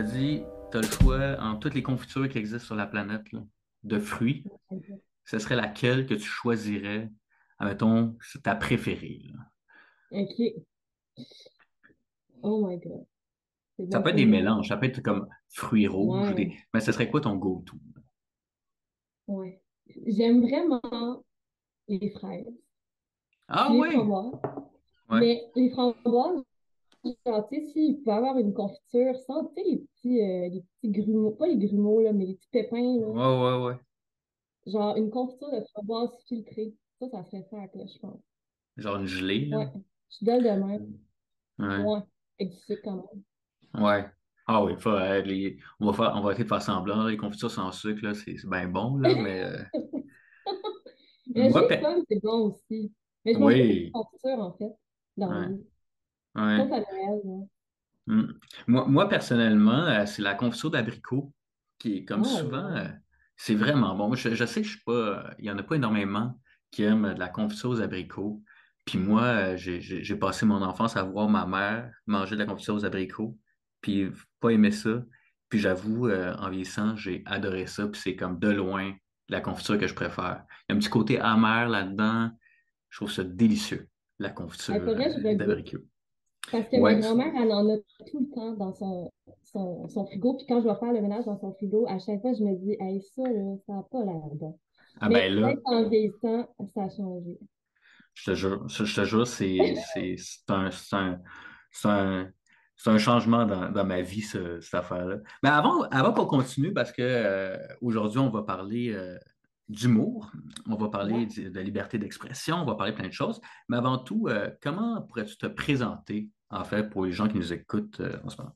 te dis, tu as le choix en toutes les confitures qui existent sur la planète là, de fruits, ce serait laquelle que tu choisirais, admettons, c'est ta préférée. là? OK. Oh my God. Ça peut être des mélanges, ça peut être comme fruits rouges, des... Mais ce serait quoi ton go-to? ouais. J'aime vraiment les fraises, Ah les oui, framboises. ouais. Mais les framboises, sais, s'il peut avoir une confiture sans, tu sais, les petits, euh, les petits grumeaux, pas les grumeaux, là, mais les petits pépins, là. Ouais, ouais, ouais. Genre, une confiture de framboise filtrée. Ça, ça serait ça à cloche, je pense. Genre une gelée, là. Ouais. Je donne de même. Ouais. Ouais. Avec du sucre quand même. Ouais. Ah oui, faut, euh, les... on va faire... on va essayer de faire semblant. Les confitures sans sucre, là, c'est bien bon, là, mais euh, Le moi, c'est bon aussi. Mais je oui. confiture, en fait, dans Ouais. Ouais. Sauf à Noël, là. Mm. Moi, moi, personnellement, euh, c'est la confiture d'abricot qui est comme Ah, souvent, ouais. euh, c'est vraiment bon. Je, je sais que je suis pas, il y en a pas énormément qui aiment euh, de la confiture aux abricots. Puis moi, j'ai passé mon enfance à voir ma mère manger de la confiture aux abricots, puis pas aimer ça. Puis j'avoue, euh, en vieillissant, j'ai adoré ça. Puis c'est comme de loin la confiture que je préfère. Il y a un petit côté amer là-dedans. Je trouve ça délicieux, la confiture euh, regoute. d'abricot. Parce que ma grand-mère, elle en a tout le temps dans son, son, son frigo. Puis quand je vais faire le ménage dans son frigo, à chaque fois, je me dis, hey, ça, là, ça n'a pas l'air bon. Ah Mais ben là. qu'en vieillissant, ça a changé. Je te jure, je te jure, c'est c'est- c'est un, c'est un, c'est un, c'est un changement dans, dans ma vie, ce- cette affaire-là. Mais avant, avant qu'on continue, parce que euh, aujourd'hui, on va parler euh, d'humour, on va parler de liberté d'expression, on va parler plein de choses. Mais avant tout, euh, comment pourrais-tu te présenter, en fait, pour les gens qui nous écoutent euh, en ce moment?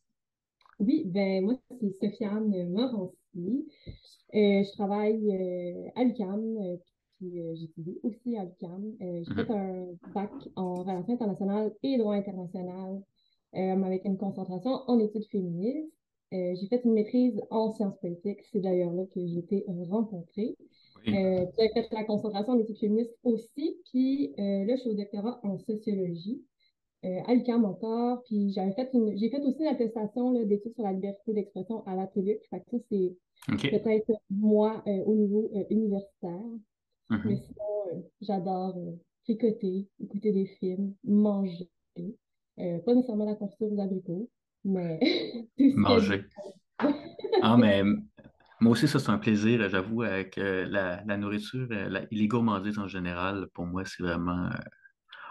Oui, ben moi, c'est Sofiane Morancy. Euh, je travaille euh, à l'UQAM, euh, puis j'étudie aussi à l'UQAM. Euh, j'ai fait Mhm. un bac en relations internationales et droit international avec une concentration en études féministes. J'ai fait une maîtrise en sciences politiques. C'est d'ailleurs là que j'ai été rencontrée. Oui. J'ai fait la concentration en études féministes aussi. Puis là, je suis au doctorat en sociologie à l'UQAM encore. Puis j'avais fait une, j'ai fait aussi une attestation là, d'études sur la liberté d'expression à la TVUC. Fait que ça, c'est peut-être moi euh, au niveau euh, universitaire. Mais Mhm. sinon, euh, j'adore euh, tricoter, écouter des films, manger. Euh, pas nécessairement la confiture aux abricots, mais Manger. Ah, mais moi aussi, ça, c'est un plaisir, j'avoue, avec euh, la, la nourriture, euh, la- les gourmandises en général, pour moi, c'est vraiment euh,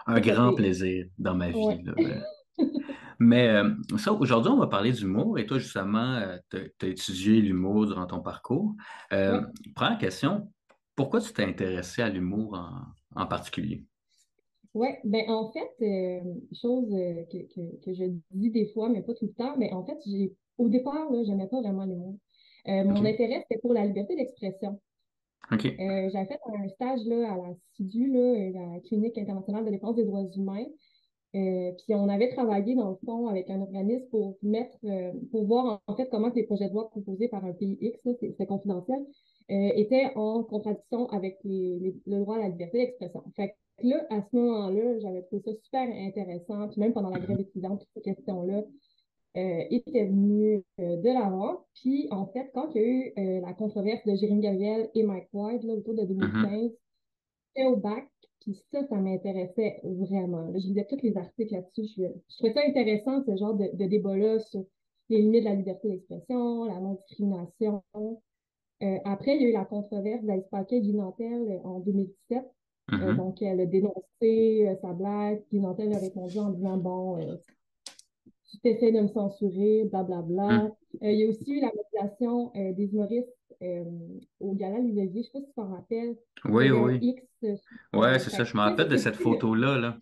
un grand plaisir dans ma Ouais. vie. là. Euh, Mais euh, ça, aujourd'hui, on va parler d'humour. Et toi, justement, tu as étudié l'humour durant ton parcours. Euh, Ouais. première question, pourquoi tu t'es intéressé à l'humour en, en particulier? Ouais, ben en fait, euh, chose euh, que, que, que je dis des fois, mais pas tout le temps, mais en fait, j'ai au départ, là, j'aimais pas vraiment l'humour. Euh, mon intérêt, c'était pour la liberté d'expression. Euh, j'avais fait un stage là, à la CIDU, là, euh, la Clinique internationale de défense des droits humains. Euh, puis on avait travaillé dans le fond avec un organisme pour mettre, pour voir en fait comment les projets de loi proposés par un pays X, c'était confidentiel, étaient en contradiction avec les, le droit à la liberté d'expression. Fait que là, à ce moment-là, j'avais trouvé ça super intéressant. Puis même pendant la grève étudiante, toutes ces questions-là euh, étaient venues euh, de l'avant. Puis en fait, quand il y a eu euh, la controverse de Jérémy Gabriel et Mike Ward là, autour de Mhm. 2015, j'étais au bac, puis ça, ça m'intéressait vraiment. Là, je lisais tous les articles là-dessus. Je, je trouvais ça intéressant, ce genre de, de débat-là sur les limites de la liberté d'expression, la non-discrimination. Après, il y a eu la controverse d'Alice Paquet Guy Nantel en 2017. Euh, Mhm. donc, elle a dénoncé sa blague. Guy Nantel a répondu en disant, bon, tu t'essaies de me censurer, blablabla. Mhm. Euh, il y a aussi eu la mobilisation euh, des humoristes euh, au Gala Olivier. Je sais pas si tu t'en rappelles. Oui, oui. X. Ouais, c'est ça. Je me rappelle de cette photo-là, là.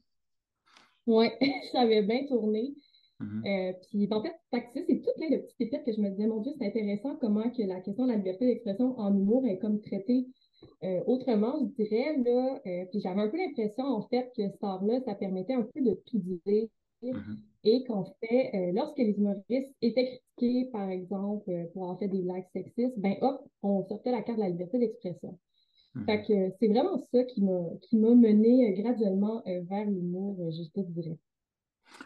Ouais, ça avait bien tourné. Mhm. Euh, puis en fait, c'est tout plein de petites pépites que je me disais, mon Dieu, c'est intéressant comment que la question de la liberté d'expression en humour est comme traitée euh, autrement, je dirais, là. Euh, puis j'avais un peu l'impression, en fait, que cet art-là, ça permettait un peu de tout dire Mhm. Et qu'en fait, euh, lorsque les humoristes étaient critiqués, par exemple, euh, pour avoir fait des blagues sexistes, ben hop, on sortait la carte de la liberté d'expression. Fait Mhm. que euh, c'est vraiment ça qui m'a qui m'a mené graduellement vers l'humour, je te dirais.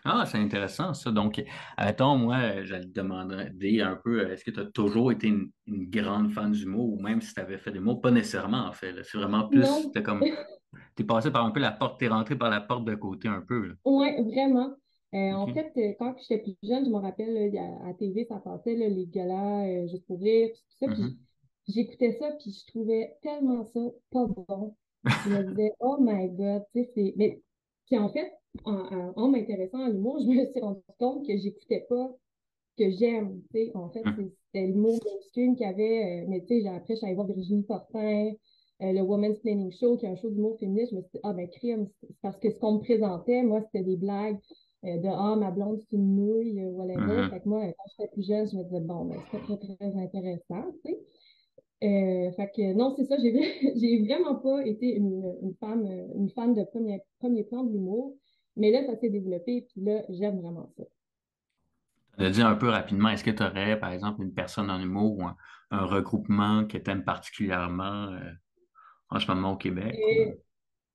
Ah, c'est intéressant ça. Donc, attends, moi, j'allais te demander un peu, est-ce que tu as toujours été une, une grande fan d'humour ou même si tu avais fait des mots? Pas nécessairement, en fait. là. C'est vraiment plus, t'es comme, t'es passé par un peu la porte, t'es rentré par la porte de côté un peu. ouais, vraiment. Euh, en fait, euh, quand j'étais plus jeune, je me rappelle, là, à TV, ça passait, là, les galas, euh, juste pour rire, puis tout ça, puis Mhm. j'écoutais ça, puis je trouvais tellement ça pas bon. Je me disais, oh my God, tu sais, c'est... Mais, puis en fait, en, en, en m'intéressant à l'humour, je me suis rendu compte que j'écoutais pas que j'aime, tu sais. En fait, Mhm. c'était l'humour mainstream qu'il y avait, euh, mais tu sais, après, allée voir Virginie Fortin, euh, le Women's Planning Show, qui est un show d'humour féministe. Je me suis dit, ah ben, crime, c'est parce que ce qu'on me présentait, moi, c'était des blagues de, ah, ma blonde, c'est une nouille, euh, whatever. Fait Mhm. que moi, euh, quand j'étais plus jeune, je me disais, bon, ben, c'est pas très, très intéressant, tu sais. Euh, fait que non, c'est ça, j'ai vraiment pas été une, une femme, euh, une fan de premier, premier plan de l'humour, mais là, ça s'est développé, puis là, j'aime vraiment ça. Tu as dit un peu rapidement, est-ce que tu aurais, par exemple, une personne en humour ou un, un regroupement que tu aimes particulièrement euh, en ce moment au Québec? ou-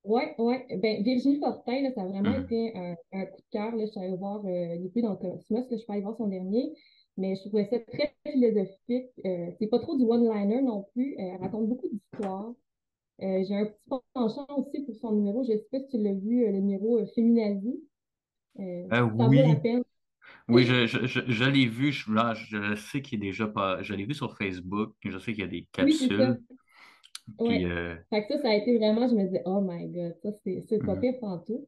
Ouais, ouais. Ben, Virginie Fortin, là, ça a vraiment Mhm. été un, un coup de cœur. Là. Je suis allée voir, euh, plus dans le Cosmos, là, je suis pas allée voir son dernier, mais je trouvais ça très philosophique. Euh, c'est pas trop du one-liner non plus. Euh, elle raconte beaucoup d'histoires. Euh, j'ai un petit penchant aussi pour son numéro. Je sais pas si tu l'as vu, euh, le numéro Féminazie. Ça vaut la oui, peine. oui, je, je, je, je l'ai vu. Je, là, je sais qu'il est déjà pas. Je l'ai vu sur Facebook. Je sais qu'il y a des Oui, Puis, Ouais. euh, Fait que ça, ça a été vraiment, je me disais, oh my God, ça, c'est pas mhm. pire tout.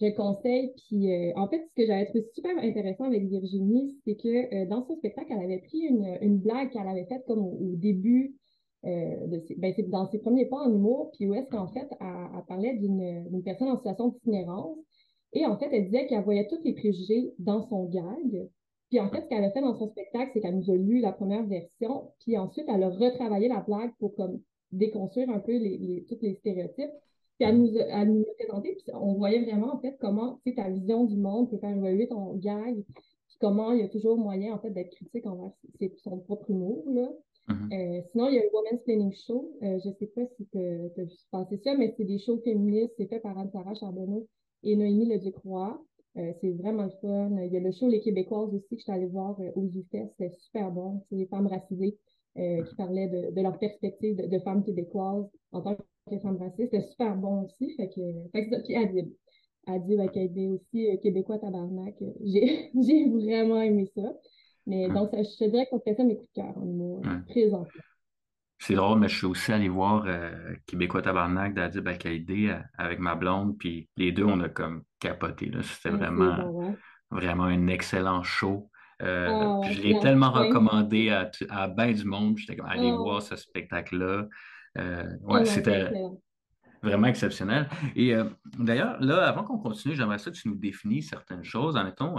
Je le conseille. Puis, euh, en fait, ce que j'avais trouvé super intéressant avec Virginie, c'est que euh, dans son spectacle, elle avait pris une, une blague qu'elle avait faite comme au, au début, de ses, ben, dans ses premiers pas en humour, puis où est-ce qu'en fait, elle, elle parlait d'une personne en situation d'itinérance. Et en fait, elle disait qu'elle voyait tous les préjugés dans son gag. Puis en fait, ce qu'elle a fait dans son spectacle, c'est qu'elle nous a lu la première version, puis ensuite, elle a retravaillé la blague pour comme déconstruire un peu les, les, tous les stéréotypes. Puis elle nous a, elle nous a présenté, puis on voyait vraiment en fait comment ta vision du monde peut faire évoluer ton gag, puis comment il y a toujours moyen en fait d'être critique envers ses- son propre humour. Là. Mhm. Euh, sinon, il y a le Women's Planning Show. Euh, je ne sais pas si tu as vu passer ça, mais c'est des shows féministes. C'est fait par Anne-Sarah Charbonneau et Noémie Leducroix. Euh, c'est vraiment le fun. Il y a le show Les Québécoises aussi que je suis allée voir euh, au ZUFES. C'était super bon. C'est des femmes racisées euh, qui parlaient de, de leur perspective de, de femmes québécoises en tant que femmes racistes. C'était super bon aussi. Fait que, fait que ça. Puis Adib. Adib a aidé aussi euh, Québécois tabarnak. J'ai j'ai vraiment aimé ça. Mais donc, ça, je te dirais qu'on fait ça mes coups de cœur en euh, Ouais. présentement. C'est drôle, mais je suis aussi allé voir euh, Québécois Tabarnak d'Adib Al-Kaïdé euh, avec ma blonde, puis les deux, on a comme capoté, là. C'était Ah, vraiment, bon, vraiment un excellent show. Euh, ouais. je l'ai tellement recommandé à, à ben du monde, j'étais comme, allez Ah, voir ce spectacle-là. Euh, ouais, non, c'est c'était vraiment exceptionnel. Et euh, d'ailleurs, là, avant qu'on continue, j'aimerais ça que tu nous définisses certaines choses. Admettons,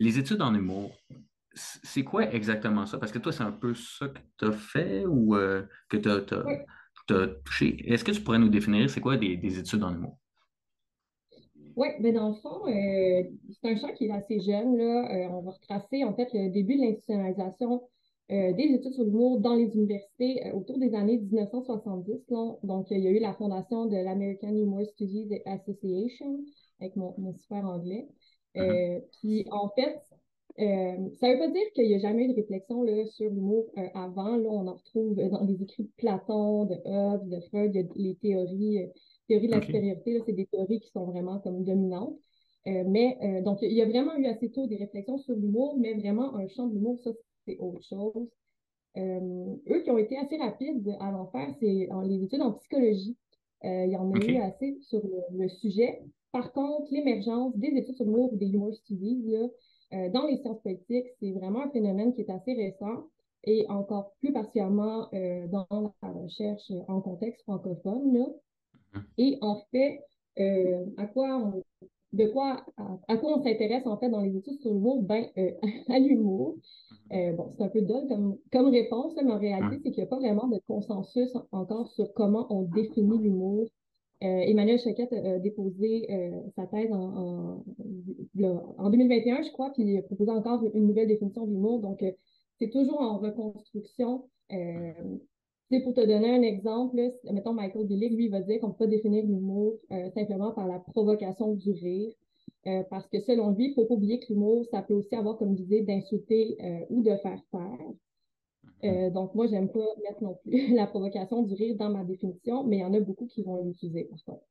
les études en humour, c'est quoi exactement ça? Parce que toi, c'est un peu ça que tu as fait ou que tu as, touché. Est-ce que tu pourrais nous définir c'est quoi des, des études en humour? Ouais, mais dans le fond, euh, c'est un champ qui est assez jeune, là. Euh, on va retracer, en fait, le début de l'institutionnalisation euh, des études sur l'humour dans les universités autour des années 1970. Là. Donc, il y a eu la fondation de l'American Humor Studies Association, avec mon, mon super anglais. Mhm. Euh, puis, en fait, ça ne veut pas dire qu'il n'y a jamais eu de réflexion là, sur l'humour avant. Là, on en retrouve dans les écrits de Platon, de Hobbes, de Freud, il y a les théories, théories de la OK. supériorité. C'est des théories qui sont vraiment comme dominantes. Euh, mais euh, donc, il y a vraiment eu assez tôt des réflexions sur l'humour, mais vraiment un champ de l'humour, ça, c'est autre chose. Euh, eux qui ont été assez rapides à l'en faire, c'est les études en psychologie. Il y en a eu assez sur le, le sujet. Par contre, l'émergence des études sur l'humour ou des humor studies là, dans les sciences politiques, c'est vraiment un phénomène qui est assez récent et encore plus particulièrement dans la recherche en contexte francophone. Là. Mhm. Et en fait, euh, à quoi on, de quoi, à, à quoi on s'intéresse en fait dans les études sur l'humour? Ben, euh, à l'humour. Mhm. Euh, bon, c'est un peu drôle comme, comme réponse, mais en réalité, c'est qu'il n'y a pas vraiment de consensus en- encore sur comment on définit l'humour. Emmanuel Choquette a, déposé sa thèse en, en, en 2021, je crois, puis il a proposé encore une nouvelle définition de l'humour. Donc, c'est toujours en reconstruction. Euh, pour te donner un exemple, là, mettons Michael Billig, lui, il va dire qu'on ne peut pas définir l'humour euh, simplement par la provocation du rire. parce que selon lui, il ne faut pas oublier que l'humour, ça peut aussi avoir comme visée d'insulter ou de faire taire. Mm-hmm. donc, moi, j'aime pas mettre non plus la provocation du rire dans ma définition, mais il y en a beaucoup qui vont l'utiliser, par contre.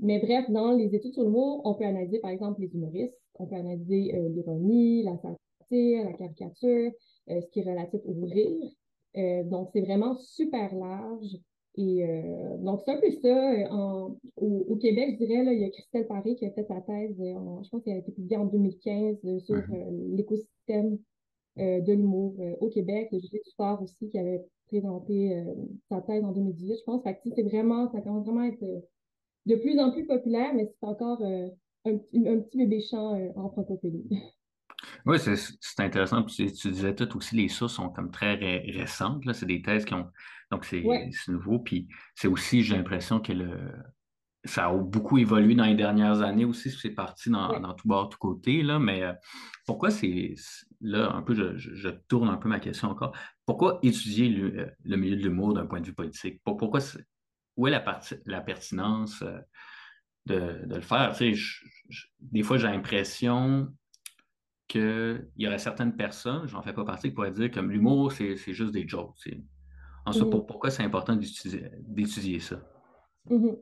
Mais bref, dans les études sur mot, on peut analyser, par exemple, les humoristes, on peut analyser l'ironie, la satire, la caricature, ce qui est relatif au rire. Euh, donc, c'est vraiment super large. Et euh, donc, c'est un peu ça. Euh, au, Québec, je dirais, là, il y a Christelle Paris qui a fait sa thèse, je pense qu'elle a été publiée en 2015 sur mhm. l'écosystème de l'humour au Québec. Le Julie Dufort aussi qui avait présenté sa thèse en 2018, je pense. Fait que c'est vraiment, ça commence vraiment à être de plus en plus populaire, mais c'est encore un, un, petit bébé chant en francophonie. Oui, c'est intéressant. tu disais tout aussi, les sources sont comme très récentes. C'est des thèses qui ont. Donc, c'est nouveau. Puis c'est aussi, j'ai l'impression que le, ça a beaucoup évolué dans les dernières années aussi. C'est parti dans, dans, tout bord, tout côté. Là, mais euh, pourquoi c'est. Là, un peu, je, tourne un peu ma question encore. Pourquoi étudier le, milieu de l'humour d'un point de vue politique? Pourquoi où est la, la pertinence euh, de, le faire? des fois, j'ai l'impression qu'il y aurait certaines personnes, j'en fais pas partie, qui pourraient dire comme l'humour, c'est juste des jokes. En mm pourquoi c'est important d'étudier ça? Mm-hmm.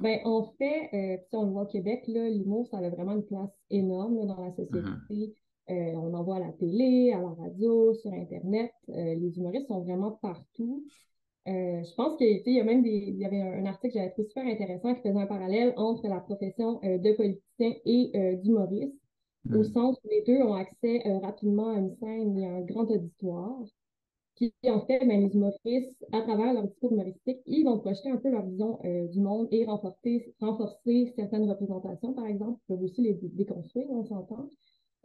ben, en fait, euh, si on le voit au Québec, l'humour, ça a vraiment une place énorme dans la société. Mm-hmm. Euh, on en voit à la télé, à la radio, sur Internet. Euh, les humoristes sont vraiment partout. je pense qu'il y a même des, il y avait un, article que j'avais trouvé super intéressant qui faisait un parallèle entre la profession de politicien et d'humoriste au sens où les deux ont accès euh, rapidement à une scène et à un grand auditoire. Puis en fait, ben, les humoristes, à travers leur discours humoristique, ils vont projeter un peu leur vision euh, du monde et renforcer, renforcer certaines représentations, par exemple. Ils peuvent aussi les déconstruire, on s'entend,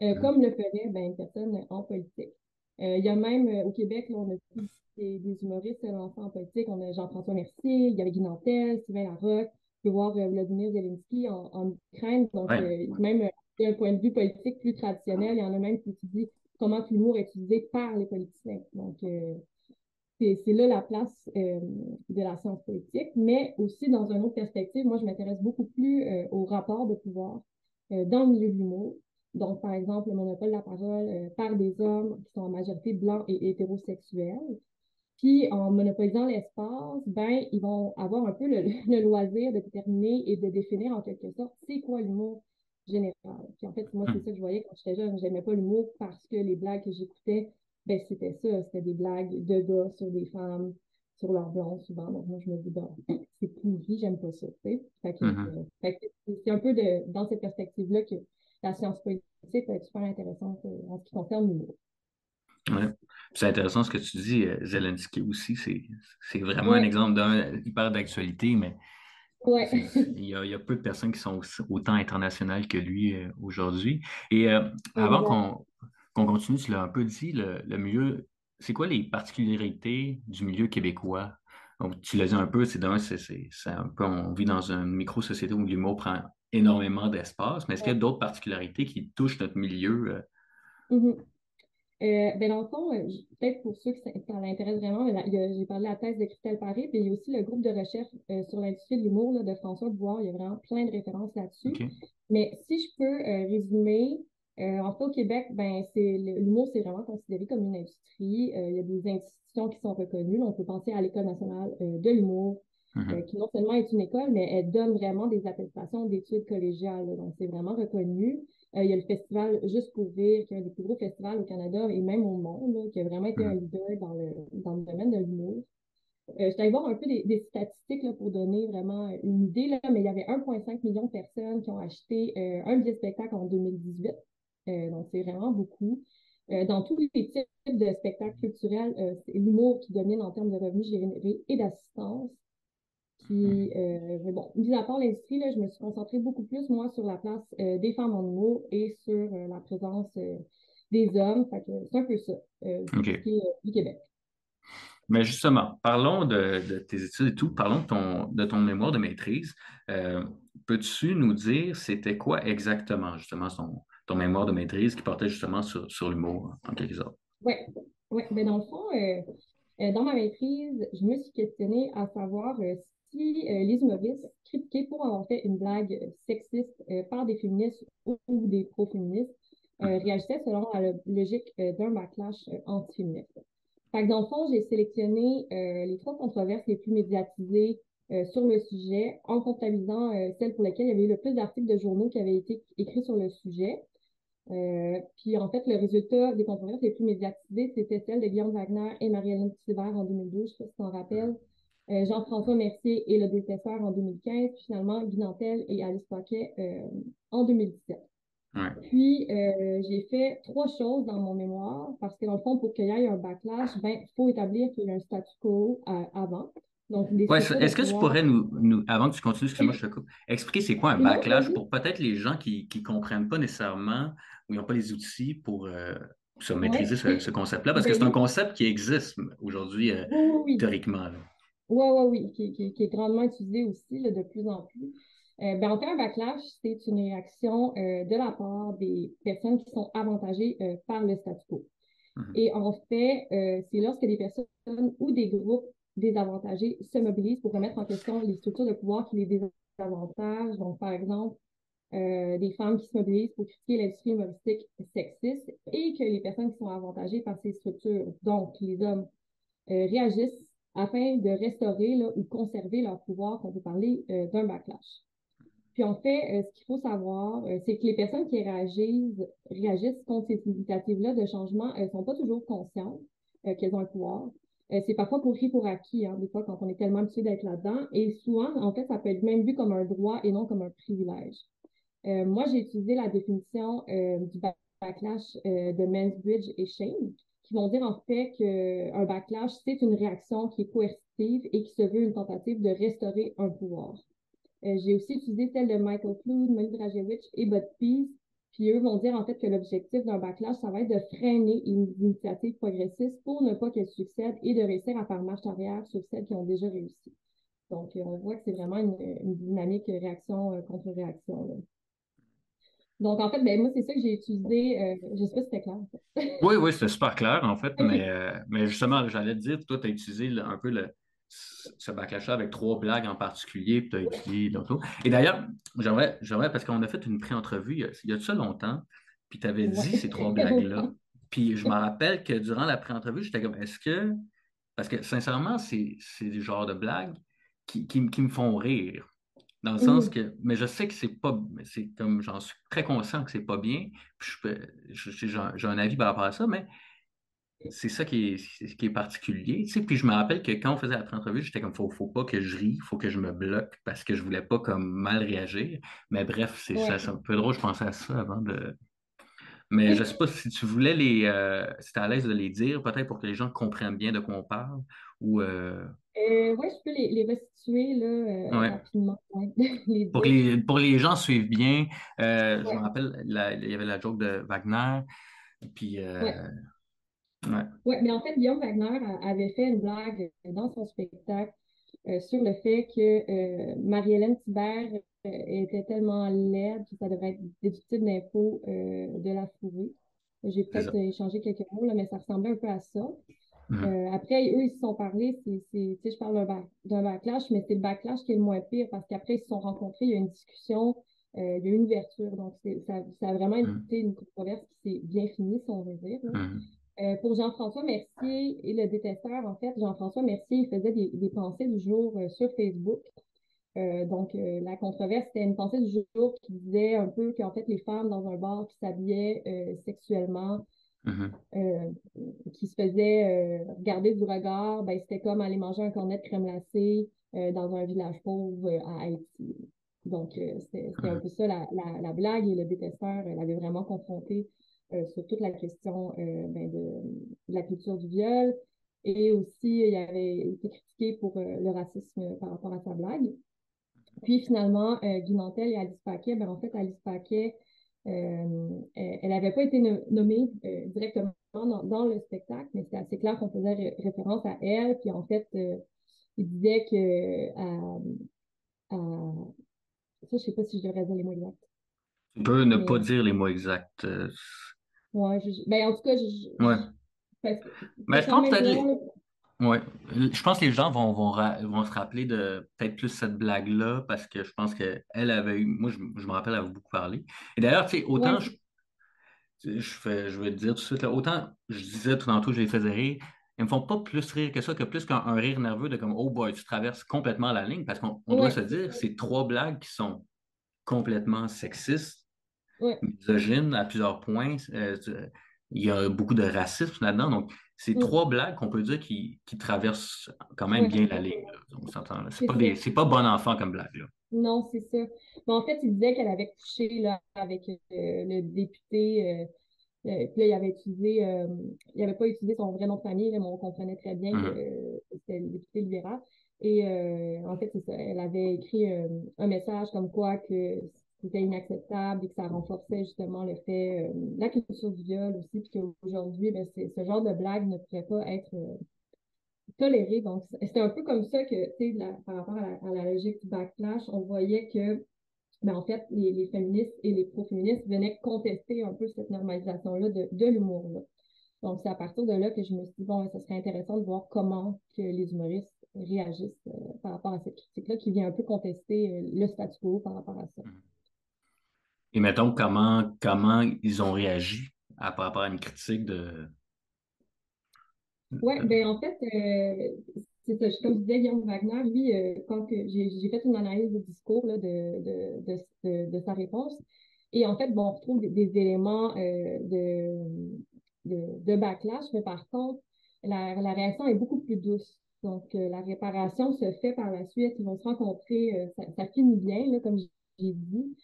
euh, mm. comme le ferait ben, une personne en politique. Il y a même au Québec, là, on a des, des humoristes lancés en politique. On a Jean-François Mercier, il y avait Guy Nantel, Sylvain Larocque, on peut voir Vladimir Zelensky en, en Ukraine. Donc, même d'un point de vue politique plus traditionnel. Il y en a même qui étudient comment l'humour est utilisé par les politiciens. Donc, euh, c'est là la place euh, de la science politique, mais aussi dans une autre perspective, moi, je m'intéresse beaucoup plus euh, au rapport de pouvoir dans le milieu de l'humour. Donc, par exemple, le monopole de la parole par des hommes qui sont en majorité blancs et hétérosexuels. Puis, en monopolisant l'espace, ben, ils vont avoir un peu le, le, loisir de déterminer et de définir en quelque sorte c'est quoi l'humour, général. Puis en fait, moi, c'est hmm. ça que je voyais quand j'étais jeune. J'aimais pas l'humour parce que les blagues que j'écoutais, ben, c'était ça. C'était des blagues de gars sur des femmes, sur leurs blondes, souvent. Donc, moi, je me dis, bon, c'est pourri, j'aime pas ça. Fait que, mm-hmm. euh, c'est un peu de, dans cette perspective-là que la science politique peut être super intéressante euh, en ce qui concerne l'humour. C'est intéressant ce que tu dis, euh, Zelensky aussi. C'est vraiment un exemple d'un hyper d'actualité, mais il, y a, peu de personnes qui sont autant internationales que lui euh, aujourd'hui. Et euh, avant qu'on continue, tu l'as un peu dit, le, milieu, c'est quoi les particularités du milieu québécois? Donc, tu l'as dit un peu, c'est un peu, on vit dans une micro-société où l'humour prend énormément d'espace, mais est-ce qu'il y a d'autres particularités qui touchent notre milieu? Euh? Mm-hmm. Euh, ben dans le fond, euh, peut-être pour ceux qui ça l'intéresse vraiment, j'ai parlé de la thèse de Christelle Paris, puis il y a aussi le groupe de recherche euh, sur l'industrie de l'humour de François Bois. Il y a vraiment plein de références là-dessus. Mais si je peux résumer, en fait, au Québec, ben, l'humour, c'est vraiment considéré comme une industrie. il y a des institutions qui sont reconnues. On peut penser à l'École nationale de l'humour, mm-hmm. qui non seulement est une école, mais elle donne vraiment des attestations d'études collégiales. donc, c'est vraiment reconnu. Euh, il y a le festival Juste pour rire, qui est un des plus gros festivals au Canada et même au monde, qui a vraiment été un mm. leader dans le, dans le domaine de l'humour. Euh, je vais voir un peu des, statistiques là, pour donner vraiment une idée, là, mais il y avait 1,5 million de personnes qui ont acheté euh, un billet spectacle en 2018. donc, c'est vraiment beaucoup. dans tous les types de spectacles culturels, c'est l'humour qui domine en termes de revenus générés et d'assistance. Puis, euh, mais bon, mis à part l'industrie, je me suis concentrée beaucoup plus, moi, sur la place euh, des femmes en humour et sur euh, la présence des hommes. c'est un peu ça, du Québec. Mais justement, parlons de, tes études et tout, parlons de ton, de ton mémoire de maîtrise. Peux-tu nous dire c'était quoi exactement, justement, ton, ton, mémoire de maîtrise qui portait justement sur, sur l'humour, en quelque sorte? Oui, ouais. Ben, dans le fond, dans ma maîtrise, je me suis questionnée à savoir aussi les humoristes critiqués pour avoir fait une blague sexiste par des féministes ou, des pro-féministes réagissaient selon la logique d'un backlash anti-féministe. dans le fond, j'ai sélectionné les trois controverses les plus médiatisées sur le sujet en comptabilisant celles pour lesquelles il y avait eu le plus d'articles de journaux qui avaient été écrits sur le sujet. Euh, puis en fait, le résultat des controverses les plus médiatisées, c'était celle de Guillaume Wagner et Marie-Hélène en 2012, je sais pas si tu t'en rappelles. Euh, Jean-François Mercier et le détesteur en 2015, puis finalement Guy Nantel et Alice Paquet euh, en 2017. Puis j'ai fait trois choses dans mon mémoire, parce que dans le fond, pour qu'il y ait un backlash, il ben, faut établir qu'il y a un statu quo avant. Est-ce que tu pourrais nous, nous, avant que tu continues, excuse-moi, je te coupe, expliquer c'est quoi un backlash pour peut-être les gens qui ne comprennent pas nécessairement ou n'ont pas les outils pour euh, se maîtriser ce, concept-là? Parce que c'est un concept qui existe aujourd'hui euh, théoriquement. Oui, oui, oui, qui, est grandement utilisé aussi de plus en plus. Euh, ben, en fait, un backlash, c'est une réaction de la part des personnes qui sont avantagées par le statu quo. Mhm. Et en fait, c'est lorsque des personnes ou des groupes désavantagés se mobilisent pour remettre en question les structures de pouvoir qui les désavantagent. Donc, par exemple, euh, des femmes qui se mobilisent pour critiquer l'industrie humoristique sexiste et que les personnes qui sont avantagées par ces structures, donc les hommes, euh, réagissent afin de restaurer ou conserver leur pouvoir, qu'on peut parler euh, d'un backlash. Puis en fait, ce qu'il faut savoir, c'est que les personnes qui réagissent, contre ces initiatives-là de changement, elles ne sont pas toujours conscientes qu'elles ont le pouvoir. Euh, c'est parfois pris pour acquis, hein, des fois, quand on est tellement habitué d'être là-dedans. Et souvent, en fait, ça peut être même vu comme un droit et non comme un privilège. Euh, moi, j'ai utilisé la définition euh, du backlash de Mansbridge et Shane, qui vont dire en fait qu'un backlash, c'est une réaction qui est coercitive et qui se veut une tentative de restaurer un pouvoir. j'ai aussi utilisé celle de Michael Flood, Dragewicz et Bud Pease, puis eux vont dire en fait que l'objectif d'un backlash, ça va être de freiner une initiative progressiste pour ne pas qu'elle succède et de réussir à faire marche arrière sur celles qui ont déjà réussi. Donc, euh, on voit que c'est vraiment une, dynamique réaction euh, contre réaction. Donc, en fait, ben, moi, c'est ça que j'ai utilisé. Euh, je ne sais pas si c'était clair. oui, oui, c'était super clair, en fait. mais, mais justement, j'allais te dire, toi, tu as utilisé un peu le, ce backlash avec trois blagues en particulier, puis tu as étudié d'autres. Et d'ailleurs, j'aimerais, j'aimerais, parce qu'on a fait une pré-entrevue il y a de ça longtemps, puis tu avais dit ces trois blagues-là. Puis je me rappelle que durant la pré-entrevue, j'étais comme, est-ce que. Parce que sincèrement, c'est, c'est du genre de blagues qui, qui, me font rire. Dans le sens mm. que, mais je sais que c'est pas, c'est comme, j'en suis très conscient que c'est pas bien, puis je j'ai, j'ai un avis par rapport à ça, mais c'est ça qui est, qui est particulier. Tu sais. Puis je me rappelle que quand on faisait la pré-entrevue, j'étais comme, faut, faut pas que je rie, faut que je me bloque parce que je voulais pas comme mal réagir. Mais bref, c'est ça, un peu drôle, je pensais à ça avant de. Mais je sais pas si tu voulais les. Euh, si tu à l'aise de les dire, peut-être pour que les gens comprennent bien de quoi on parle. Ou. Euh... euh oui, je peux les, les restituer là, euh, rapidement. pour, les, pour les gens suivent bien, je me rappelle, il y avait la joke de Wagner. Puis. Oui, ouais, mais en fait, Guillaume Wagner avait fait une blague dans son spectacle euh, sur le fait que euh, Marie-Hélène Thibert euh, était tellement laide que ça devrait être déductible d'impôt de la fourrure. J'ai peut-être échangé quelques mots, là, mais ça ressemblait un peu à ça. Mm-hmm. après, eux, ils se sont parlé, c'est, je parle d'un, backlash, mais c'est le backlash qui est le moins pire parce qu'après, ils se sont rencontrés, il y a une discussion, il y a eu une ouverture. Donc, ça, ça, a vraiment mm-hmm. été une controverse qui s'est bien finie, si on veut dire. Euh, pour Jean-François Mercier et le détesteur, en fait, Jean-François Mercier faisait des, pensées du jour euh, sur Facebook. Euh, donc, la controverse, c'était une pensée du jour qui disait un peu qu'en fait, les femmes dans un bar qui s'habillaient sexuellement, mm-hmm. qui se faisaient regarder du regard, ben, c'était comme aller manger un cornet de crème glacée dans un village pauvre à Haïti. Donc, c'était un peu ça la, la, blague et le détesteur l'avait vraiment confronté euh, sur toute la question euh, ben, de, la culture du viol. Et aussi, il avait été critiqué pour euh, le racisme par rapport à sa blague. Puis finalement, Guy Mantel et Alice Paquet, ben, en fait, Alice Paquet, elle n'avait pas été nommée directement dans, le spectacle, mais c'était assez clair qu'on faisait référence à elle. Puis en fait, il disait que ça, je ne sais pas si je devrais dire les mots exacts. Tu peux ne pas dire les mots exacts. Ouais, ben, en tout cas, je, ouais. mais je pense peut-être. Oui, je pense que les gens vont, vont, vont se rappeler de peut-être plus cette blague-là parce que je pense qu'elle avait eu. Moi, je, je me rappelle avoir beaucoup parlé. Et d'ailleurs, tu sais, autant je, je, fais, je vais te dire tout de suite, là, autant je disais tout tantôt, je les faisais rire, ils me font pas plus rire que ça, que plus qu'un rire nerveux de comme Oh boy, tu traverses complètement la ligne parce qu'on doit se dire, c'est trois blagues qui sont complètement sexistes, misogynes à plusieurs points. Euh, il y a beaucoup de racisme là-dedans. Donc, c'est trois blagues qu'on peut dire qui, traversent quand même bien la ligne. C'est pas, pas bon enfant comme blague. Là. Non, c'est ça. Mais en fait, il disait qu'elle avait couché là, avec euh, le député. Euh, euh, puis là, il avait utilisé, il n'avait pas utilisé son vrai nom de famille, mais on comprenait très bien mm-hmm. que c'était le député libéral. Et en fait, ça. Elle avait écrit un message comme quoi que c'était inacceptable et que ça renforçait justement le fait, la culture du viol aussi, puis qu'aujourd'hui, ben, ce genre de blague ne pourrait pas être toléré. Donc, c'était un peu comme ça que, tu sais, par rapport à la, logique du backlash, on voyait que, ben, en fait, les, féministes et les pro-féministes venaient contester un peu cette normalisation-là de, de l'humour. Donc, c'est à partir de là que je me suis dit, bon, ça serait intéressant de voir comment que les humoristes réagissent euh, par rapport à cette critique-là, qui vient un peu contester euh, le statu quo par rapport à ça. Et mettons, comment, comment ils ont réagi à, par rapport à une critique de, oui, ben en fait, euh, c'est ça. Comme je disais, Guillaume Wagner, lui, euh, quand j'ai fait une analyse de discours là, de, de, de, de, sa réponse, et en fait, bon, on retrouve des, éléments euh, de, de, backlash, mais par contre, la, la réaction est beaucoup plus douce. Donc, la réparation se fait par la suite. Ils vont se rencontrer, ça, ça, finit bien, là, comme j'ai dit.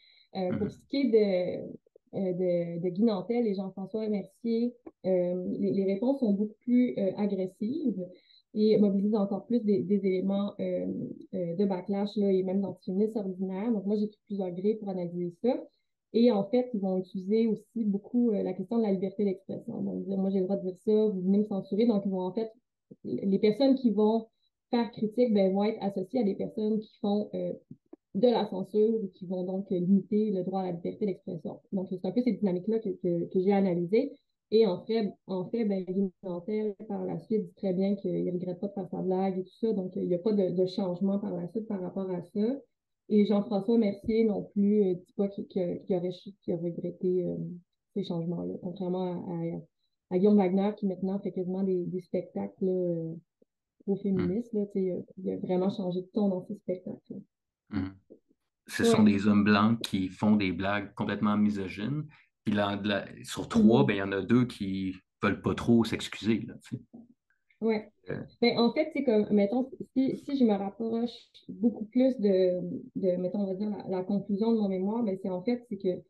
Pour ce qui est de, euh, de, de Guy Nantel et Jean-François Mercier, euh, les, réponses sont beaucoup plus euh, agressives et mobilisent encore plus des, éléments de backlash là, et même d'antiféministes ordinaires. Donc, moi, j'ai pris plusieurs grilles pour analyser ça. Et en fait, ils vont utiliser aussi beaucoup la question de la liberté d'expression. Ils vont dire, moi, j'ai le droit de dire ça, vous venez me censurer. Donc, ils vont en fait, les personnes qui vont faire critique ben, vont être associées à des personnes qui font de la censure qui vont donc limiter le droit à la liberté d'expression. Donc, c'est un peu ces dynamiques-là que, que, j'ai analysées. Et en fait, en fait ben, par la suite, dit très bien qu'il ne regrette pas de faire sa blague et tout ça. Donc, il n'y a pas de, de, changement par la suite par rapport à ça. Et Jean-François Mercier non plus ne euh, dit pas qu'il aurait, a regretté euh, ces changements-là, contrairement à, Guillaume Wagner qui maintenant fait quasiment des, des spectacles euh, pro-féministes. Il a vraiment changé de ton dans ces spectacles. Mmh. Ce sont des hommes blancs qui font des blagues complètement misogynes. Puis là, sur trois, mmh. ben, il y en a deux qui veulent pas trop s'excuser. Oui. Euh. Ben, en fait, c'est comme, mettons, si, si, je me rapproche beaucoup plus de, de mettons, on va dire, la, conclusion de mon mémoire, ben, c'est en fait, c'est que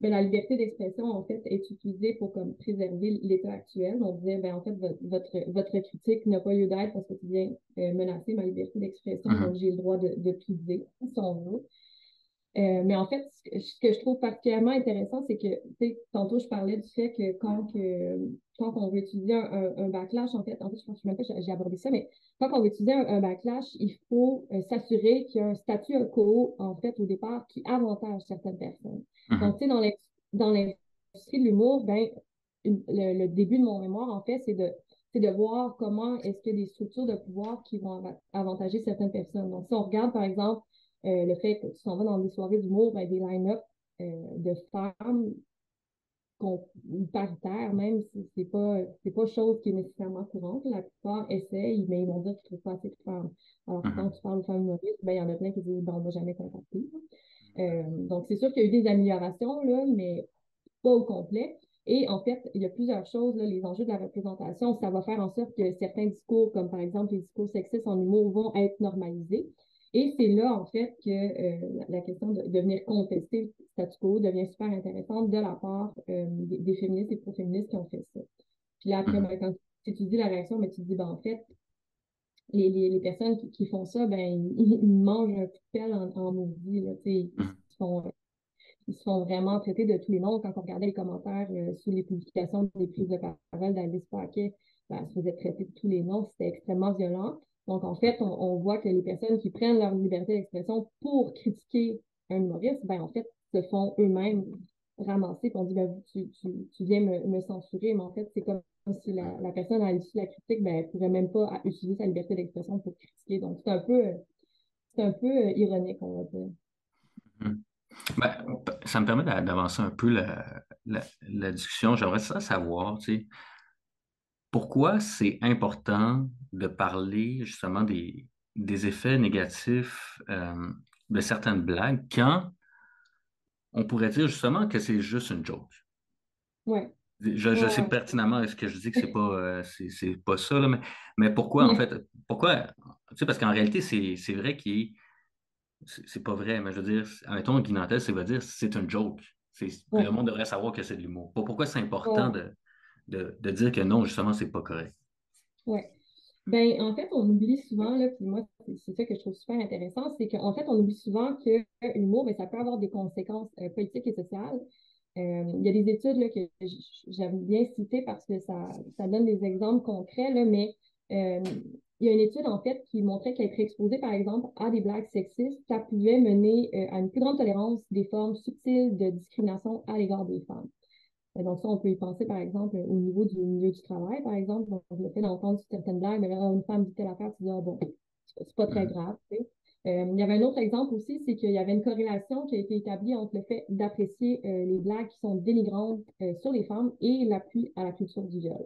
ben, la liberté d'expression, en fait, est utilisée pour comme, préserver l'état actuel. On disait, ben, en fait, votre, votre, critique n'a pas lieu d'être parce que tu viens euh, menacer ma liberté d'expression, mm-hmm. donc j'ai le droit de, de tout dire, si on veut. Euh, mais en fait, ce que, je trouve particulièrement intéressant, c'est que, tu sais, tantôt, je parlais du fait que quand, que, quand on veut utiliser un, un, backlash, en fait, en fait, je pense même pas j'ai abordé ça, mais quand on veut utiliser un, backlash, il faut euh, s'assurer qu'il y a un statut quo, en fait, au départ, qui avantage certaines personnes. Mm-hmm. Donc, tu sais, dans l'industrie de l'humour, ben, le, début de mon mémoire, en fait, c'est de c'est de voir comment est-ce qu'il y a des structures de pouvoir qui vont avantager certaines personnes. Donc, si on regarde, par exemple, euh, le fait que tu s'en vas dans des soirées d'humour, ben, des line-up euh, de femmes paritaires, même si c'est pas, c'est pas chose qui est nécessairement courante. La plupart essayent, mais ils vont dire qu'ils ne trouvent pas assez de femmes. Alors, quand mm-hmm. tu parles de femmes humoristes, ben, il y en a plein qui disent, ben, on m'a jamais contacté. Euh, donc, c'est sûr qu'il y a eu des améliorations, là, mais pas au complet. Et en fait, il y a plusieurs choses, là, les enjeux de la représentation, ça va faire en sorte que certains discours, comme par exemple les discours sexistes en humour, vont être normalisés. Et c'est là, en fait, que euh, la question de, venir contester le statu quo devient super intéressante de la part euh, des, féministes et pro-féministes qui ont fait ça. Puis là, après, mm-hmm. ben, quand tu dis la réaction, ben, tu te dis, ben, en fait, les, les, les personnes qui, qui, font ça, ben, ils, ils, mangent un coup de pelle en, en maudit, là, ils, mm-hmm. ils, font, ils se font vraiment traiter de tous les noms. Quand on regardait les commentaires euh, sous les publications des prises de parole d'Alice Paquet, ben, elle se faisait traiter de tous les noms. C'était extrêmement violent. Donc, en fait, on, voit que les personnes qui prennent leur liberté d'expression pour critiquer un humoriste, ben, en fait, se font eux-mêmes ramassé, puis on dit, ben, tu, tu, viens me, censurer, mais en fait, c'est comme si la, la personne, à l'issue de la critique, ben, elle pourrait même pas utiliser sa liberté d'expression pour critiquer. Donc, c'est un peu, c'est un peu ironique, on va dire. Mm-hmm. Ben, ça me permet d'avancer un peu la, la, discussion. J'aimerais ça savoir, tu sais, pourquoi c'est important de parler justement des, des effets négatifs euh, de certaines blagues quand on pourrait dire justement que c'est juste une joke? Ouais. Je, sais pertinemment ce que je dis que c'est pas, euh, c'est, pas ça, mais, mais pourquoi, en fait, pourquoi, tu sais, parce qu'en réalité, c'est, vrai qu'il c'est pas vrai, mais je veux dire, admettons, Guy Nantel, ça veut dire c'est une joke. Le monde devrait savoir que c'est de l'humour. Pourquoi c'est important de, de, dire que non, justement, c'est pas correct? Oui. Ben, en fait, on oublie souvent, là, puis moi, c'est ça que je trouve super intéressant, c'est qu'en fait, on oublie souvent que l'humour, ben, ça peut avoir des conséquences euh, politiques et sociales. Euh, il y a des études là, que j'aime bien citer parce que ça, ça donne des exemples concrets, là, mais euh, il y a une étude, en fait, qui montrait qu'être exposé, par exemple, à des blagues sexistes, ça pouvait mener à une plus grande tolérance des formes subtiles de discrimination à l'égard des femmes. Donc, ça, on peut y penser, par exemple, au niveau du milieu du travail, par exemple. Donc, le fait d'entendre certaines blagues, mais là, une femme dit telle affaire, tu dis, ah bon, c'est pas très grave. Tu sais. Euh, il y avait un autre exemple aussi, c'est qu'il y avait une corrélation qui a été établie entre le fait d'apprécier euh, les blagues qui sont dénigrantes euh, sur les femmes et l'appui à la culture du viol.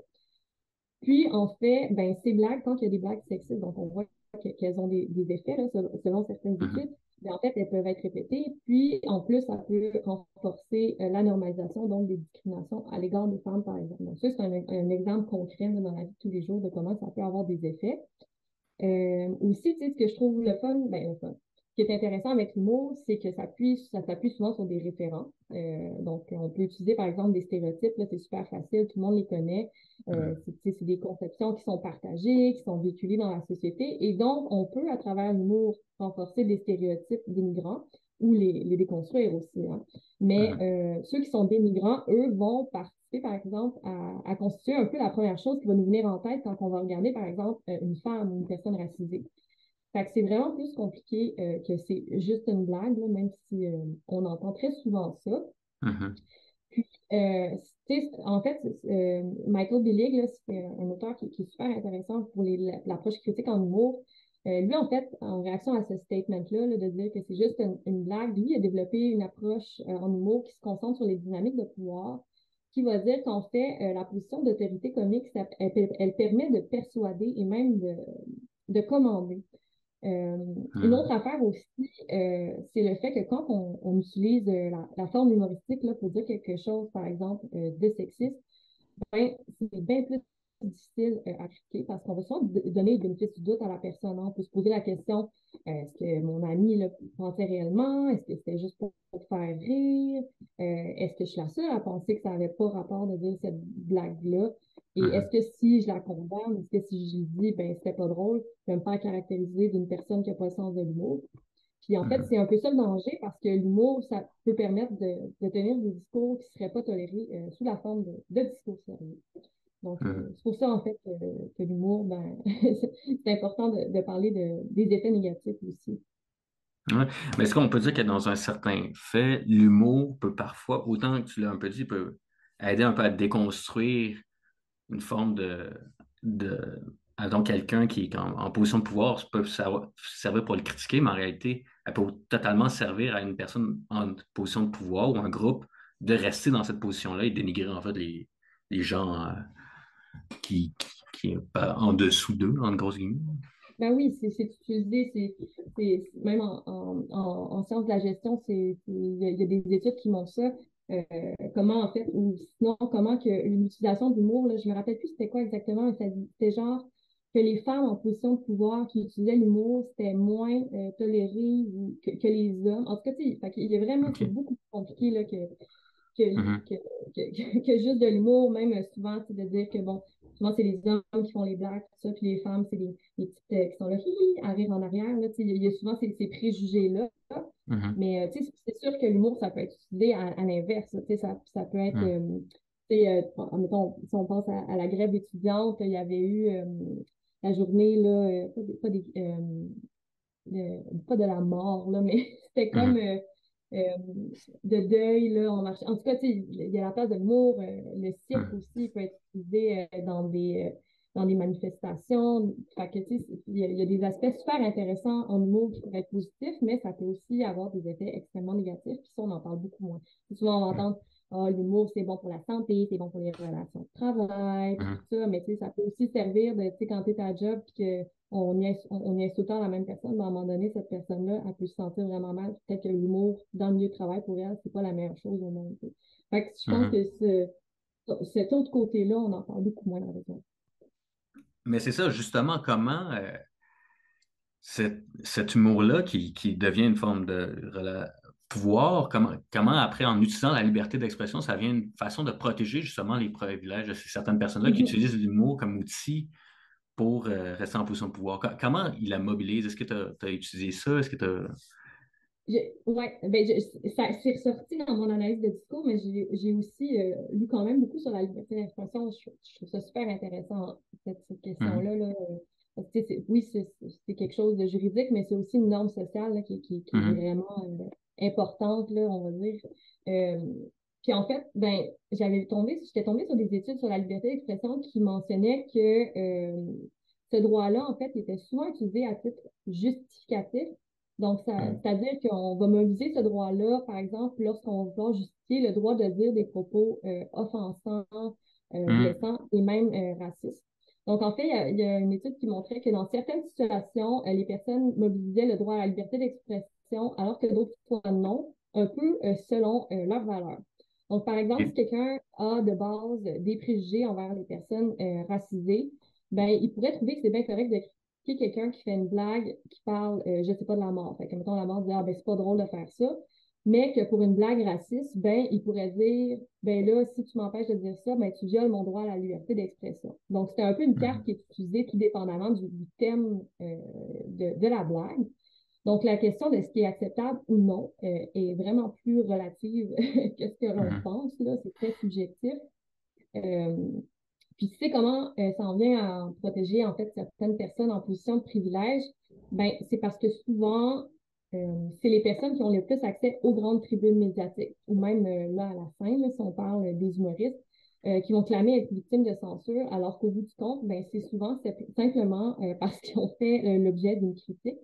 Puis, en fait, ben, ces blagues, quand il y a des blagues sexistes, donc on voit qu'elles ont des, effets là, selon, certaines mm-hmm. Études, en fait, elles peuvent être répétées. Puis, en plus, ça peut renforcer euh, la normalisation, donc des discriminations à l'égard des femmes, par exemple. Donc, ça, c'est un, exemple concret dans la vie de tous les jours de comment ça peut avoir des effets. Euh, aussi, tu sais, ce que je trouve le fun, ben, le fun, qui est intéressant avec l'humour, c'est que ça s'appuie ça souvent sur des référents. Euh, donc, on peut utiliser, par exemple, des stéréotypes. Là, c'est super facile, tout le monde les connaît. Euh, c'est des conceptions qui sont partagées, qui sont véhiculées dans la société. Et donc, on peut, à travers l'humour, renforcer des stéréotypes des migrants ou les, les déconstruire aussi. Hein. Mais euh, ceux qui sont des migrants, eux, vont participer, par exemple, à, à, constituer un peu la première chose qui va nous venir en tête quand on va regarder, par exemple, une femme ou une personne racisée c'est vraiment plus compliqué euh, que c'est juste une blague, même si euh, on entend très souvent ça. Mm-hmm. Puis, euh, en fait, Michael Billig, c'est un auteur qui, est super intéressant pour l'approche critique en humour. lui, en fait, en réaction à ce statement-là, de dire que c'est juste une, blague, lui a développé une approche en humour qui se concentre sur les dynamiques de pouvoir, qui va dire qu'en fait, la position d'autorité comique, elle, permet de persuader et même de, de commander. Euh, une hmm. autre affaire aussi, euh, c'est le fait que quand on, utilise euh, la, forme humoristique là, pour dire quelque chose, par exemple, de sexiste, ben, c'est bien plus difficile à critiquer parce qu'on va souvent donner le bénéfice du doute à la personne. Hein. On peut se poser la question est-ce que mon ami le pensait réellement? Est-ce que c'était juste pour, faire rire? Est-ce que je suis la seule à penser que ça n'avait pas rapport de dire cette blague-là? Et est-ce que si je la condamne, est-ce que si je lui dis, ben, c'était pas drôle, je vais me faire caractériser d'une personne qui n'a pas le sens de l'humour? Puis en fait, mm-hmm. c'est un peu ça le danger parce que l'humour, ça peut permettre de, tenir des discours qui ne seraient pas tolérés euh, sous la forme de, discours sérieux. Donc, euh, mm-hmm. c'est pour ça, en fait, que, l'humour, ben, c'est important de, parler des effets négatifs aussi. Ouais. Mais est-ce qu'on peut dire que dans un certain fait, l'humour peut parfois, autant que tu l'as un peu dit, peut aider un peu à déconstruire une forme de. de donc, quelqu'un qui est en, position de pouvoir peut servir pour le critiquer, mais en réalité, elle peut totalement servir à une personne en position de pouvoir ou un groupe de rester dans cette position-là et dénigrer en fait les, les gens euh, qui, qui, en dessous d'eux, en grosse guillemets. Ben oui, c'est utilisé, c'est même en, en, en, sciences de la gestion, il y, a des études qui montrent ça. Euh, comment en fait, ou sinon comment que l'utilisation d'humour, je me rappelle plus c'était quoi exactement, c'était genre que les femmes en position de pouvoir qui utilisaient l'humour, c'était moins euh, toléré que, que, les hommes. En tout cas, il y a vraiment, c'est beaucoup plus compliqué là, que, mm-hmm. que, que, que, juste de l'humour, même euh, souvent, c'est de dire que bon, souvent c'est les hommes qui font les blagues, tout ça, puis les femmes, c'est les, les petites qui sont là, hi, à rire en arrière. Là, il y a souvent ces, ces préjugés-là. Mm-hmm. Mais euh, c'est sûr que l'humour, ça peut être utilisé à, l'inverse. Ça, ça peut être, mm. euh, euh, mettons, si on pense à, la grève étudiante, il y avait eu la journée, là, pas, pas, de, pas, de, la mort, là, mais c'était comme mm-hmm. De deuil là, en marché. En tout cas, il y a la place de l'humour. le cirque aussi peut être utilisé dans des dans des manifestations. Fait que, il, y a, des aspects super intéressants en humour qui pourraient être positifs, mais ça peut aussi avoir des effets extrêmement négatifs. Puis ça, on en parle beaucoup moins. souvent, on oh, l'humour, c'est bon pour la santé, c'est bon pour les relations de travail, tout ça. Mais ça peut aussi servir de, quand tu es à job et qu'on y, on, y tout le temps la même personne, mais à un moment donné, cette personne-là, elle peut se sentir vraiment mal. Peut-être que l'humour dans le milieu de travail, pour elle, c'est pas la meilleure chose au monde. Fait que je pense que ce, cet autre côté-là, on en parle beaucoup moins, malheureusement. Mais c'est ça, justement, comment euh, cet, humour-là qui, devient une forme de pouvoir, comment, comment après, en utilisant la liberté d'expression, ça vient une façon de protéger justement les privilèges de certaines personnes-là qui mm-hmm. utilisent l'humour comme outil pour euh, rester en position de pouvoir. Comment il la mobilise? Est-ce que tu as, utilisé ça? Est-ce que tu as... Oui, ben ça s'est ressorti dans mon analyse de discours, mais j'ai aussi euh, lu quand même beaucoup sur la liberté d'expression. Je, trouve ça super intéressant, cette, question-là. Là. oui, c'est quelque chose de juridique, mais c'est aussi une norme sociale qui, qui, est mm-hmm. vraiment euh, importante, là, on va dire. Euh, puis en fait, ben, j'avais tombé, j'étais tombée sur des études sur la liberté d'expression qui mentionnaient que ce droit-là, en fait, était souvent utilisé à titre justificatif donc, c'est-à-dire qu'on va mobiliser ce droit-là, par exemple, lorsqu'on va justifier le droit de dire des propos euh, offensants, euh, mm. blessants et même euh, racistes. Donc, en fait, il y, a, une étude qui montrait que dans certaines situations, les personnes mobilisaient le droit à la liberté d'expression, alors que d'autres fois non, un peu selon leurs valeurs. Donc, par exemple, si quelqu'un a de base des préjugés envers les personnes racisées, ben, il pourrait trouver que c'est bien correct de quelqu'un qui fait une blague qui parle, je euh, je sais pas, de la mort. Fait que, mettons, la mort dit, ah, ben, c'est pas drôle de faire ça. Mais que pour une blague raciste, ben, il pourrait dire, ben là, si tu m'empêches de dire ça, ben, tu violes mon droit à la liberté d'expression. Donc, c'est un peu une carte qui est utilisée tout dépendamment du, thème euh, de, la blague. Donc, la question de ce qui est acceptable ou non euh, est vraiment plus relative que ce que l'on mm-hmm. pense. Là, c'est très subjectif. Puis tu sais comment euh, ça en vient à protéger en fait certaines personnes en position de privilège? Ben, c'est parce que souvent, euh, c'est les personnes qui ont le plus accès aux grandes tribunes médiatiques, ou même euh, là à la fin, si on parle des humoristes, qui vont clamer être victimes de censure, alors qu'au bout du compte, ben, c'est souvent simplement parce qu'ils ont fait l'objet d'une critique.